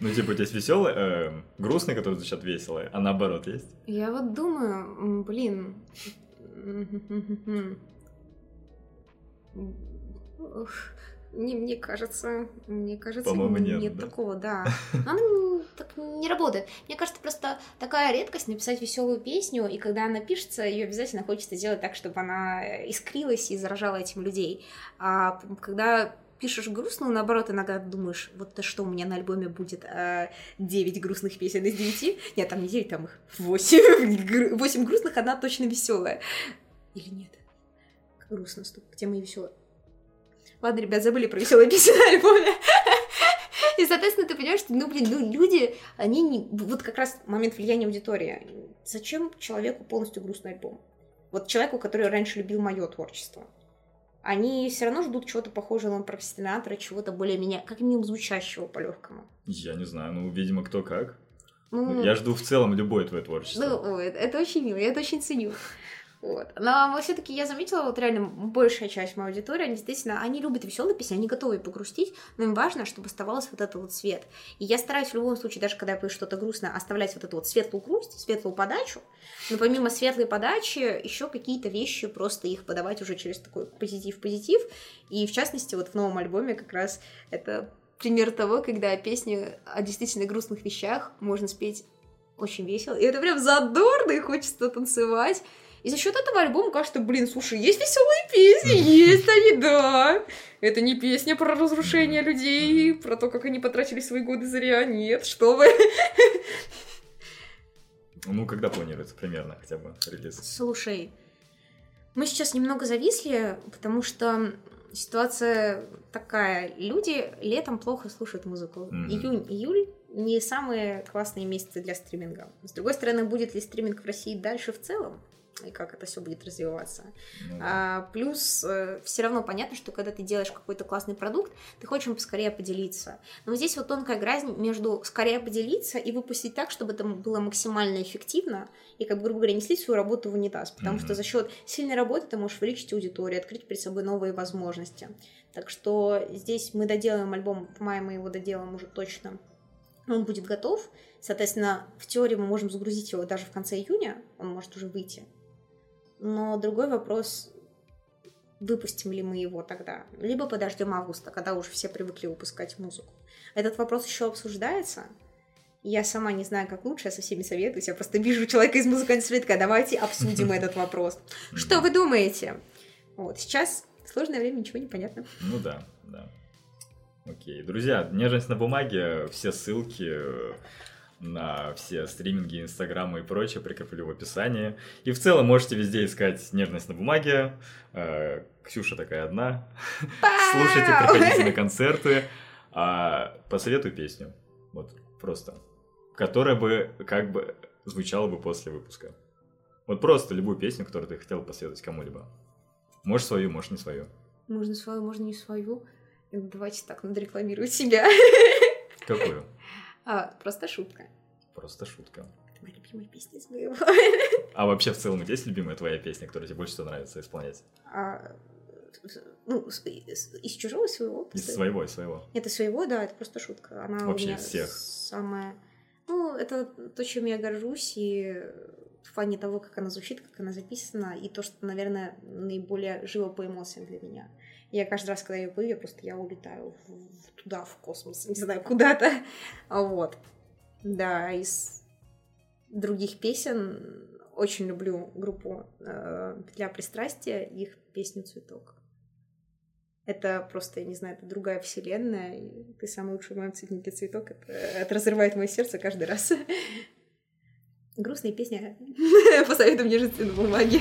Ну, типа, у тебя есть веселые, э, грустные, которые звучат веселые, а наоборот есть? Я вот думаю, блин, не, мне кажется, мне кажется, нет, нет да? такого, да. Оно так не работает. Мне кажется, просто такая редкость написать веселую песню, и когда она пишется, ее обязательно хочется сделать так, чтобы она искрилась и заражала этим людей. А когда пишешь грустную, наоборот, иногда думаешь, вот то что у меня на альбоме будет а, 9 грустных песен из 9. Нет, там не 9, там их 8. 8 грустных, одна точно веселая. Или нет? Грустно, стоп, где мои веселые? Ладно, ребят, забыли про веселые песни на альбоме. И, соответственно, ты понимаешь, что, ну, блин, ну, люди, они не... Вот как раз момент влияния аудитории. Зачем человеку полностью грустный альбом? Вот человеку, который раньше любил мое творчество они все равно ждут чего-то похожего на профессионатора, чего-то более-менее, как минимум, звучащего по-легкому. Я не знаю, ну, видимо, кто как. Ну, я жду в целом любое твое творчество. Ну, ой, это очень мило, я это очень ценю. Вот. Но все-таки я заметила, вот реально большая часть моей аудитории, они действительно, они любят веселые песни, они готовы погрустить, но им важно, чтобы оставалось вот этот вот свет. И я стараюсь в любом случае, даже когда я пою что-то грустное, оставлять вот эту вот светлую грусть, светлую подачу. Но помимо светлой подачи, еще какие-то вещи, просто их подавать уже через такой позитив-позитив. И в частности, вот в новом альбоме как раз это пример того, когда песни о действительно грустных вещах можно спеть очень весело. И это прям задорно, и хочется танцевать. И за счет этого альбома кажется, блин, слушай, есть веселые песни, есть они, да. Это не песня про разрушение людей, про то, как они потратили свои годы зря, нет, что вы. Ну, когда планируется примерно хотя бы релиз? Слушай, мы сейчас немного зависли, потому что ситуация такая. Люди летом плохо слушают музыку. Mm-hmm. Июнь, июль не самые классные месяцы для стриминга. С другой стороны, будет ли стриминг в России дальше в целом? И как это все будет развиваться. Mm-hmm. А, плюс э, все равно понятно, что когда ты делаешь какой-то классный продукт, ты хочешь им поскорее поделиться. Но здесь вот тонкая грань между скорее поделиться и выпустить так, чтобы это было максимально эффективно и, как бы, грубо говоря, не слить свою работу в унитаз, потому mm-hmm. что за счет сильной работы ты можешь увеличить аудиторию, открыть перед собой новые возможности. Так что здесь мы доделаем альбом, в мае мы его доделаем уже точно. Он будет готов. Соответственно, в теории мы можем загрузить его даже в конце июня, он может уже выйти. Но другой вопрос, выпустим ли мы его тогда, либо подождем августа, когда уже все привыкли выпускать музыку. Этот вопрос еще обсуждается. Я сама не знаю, как лучше, я со всеми советуюсь. Я просто вижу человека из музыкальной среды, давайте обсудим этот вопрос. Что вы думаете? Вот, сейчас сложное время, ничего не понятно. Ну да, да. Окей. Друзья, нежность на бумаге, все ссылки на все стриминги, инстаграмы и прочее прикреплю в описании. И в целом можете везде искать «Нежность на бумаге». Э, Ксюша такая одна. Слушайте, приходите на концерты. А посоветую песню. Вот, просто. Которая бы как бы звучала бы после выпуска. Вот просто любую песню, которую ты хотел посоветовать кому-либо. Можешь свою, можешь не свою. Можно свою, можно не свою. Давайте так, надо рекламировать себя. Какую? А, просто шутка. Просто шутка. Это моя любимая песня из моего. А вообще в целом есть любимая твоя песня, которая тебе больше всего нравится исполнять? А, ну, из, из чужого своего. Из своего, из своего. Это своего, да, это просто шутка. Она Вообще из всех. Самая... Ну, это то, чем я горжусь, и в плане того, как она звучит, как она записана, и то, что, наверное, наиболее живо по эмоциям для меня. Я каждый раз, когда ее пою, я просто я улетаю в, туда, в космос, не знаю, куда-то. Вот. Да, из других песен очень люблю группу э, «Петля пристрастия», их песню «Цветок». Это просто, я не знаю, это другая вселенная. И ты самый лучший в моем цветнике цветок. Это, это разрывает мое сердце каждый раз. Грустная песня. Посоветуй мне жить на бумаге.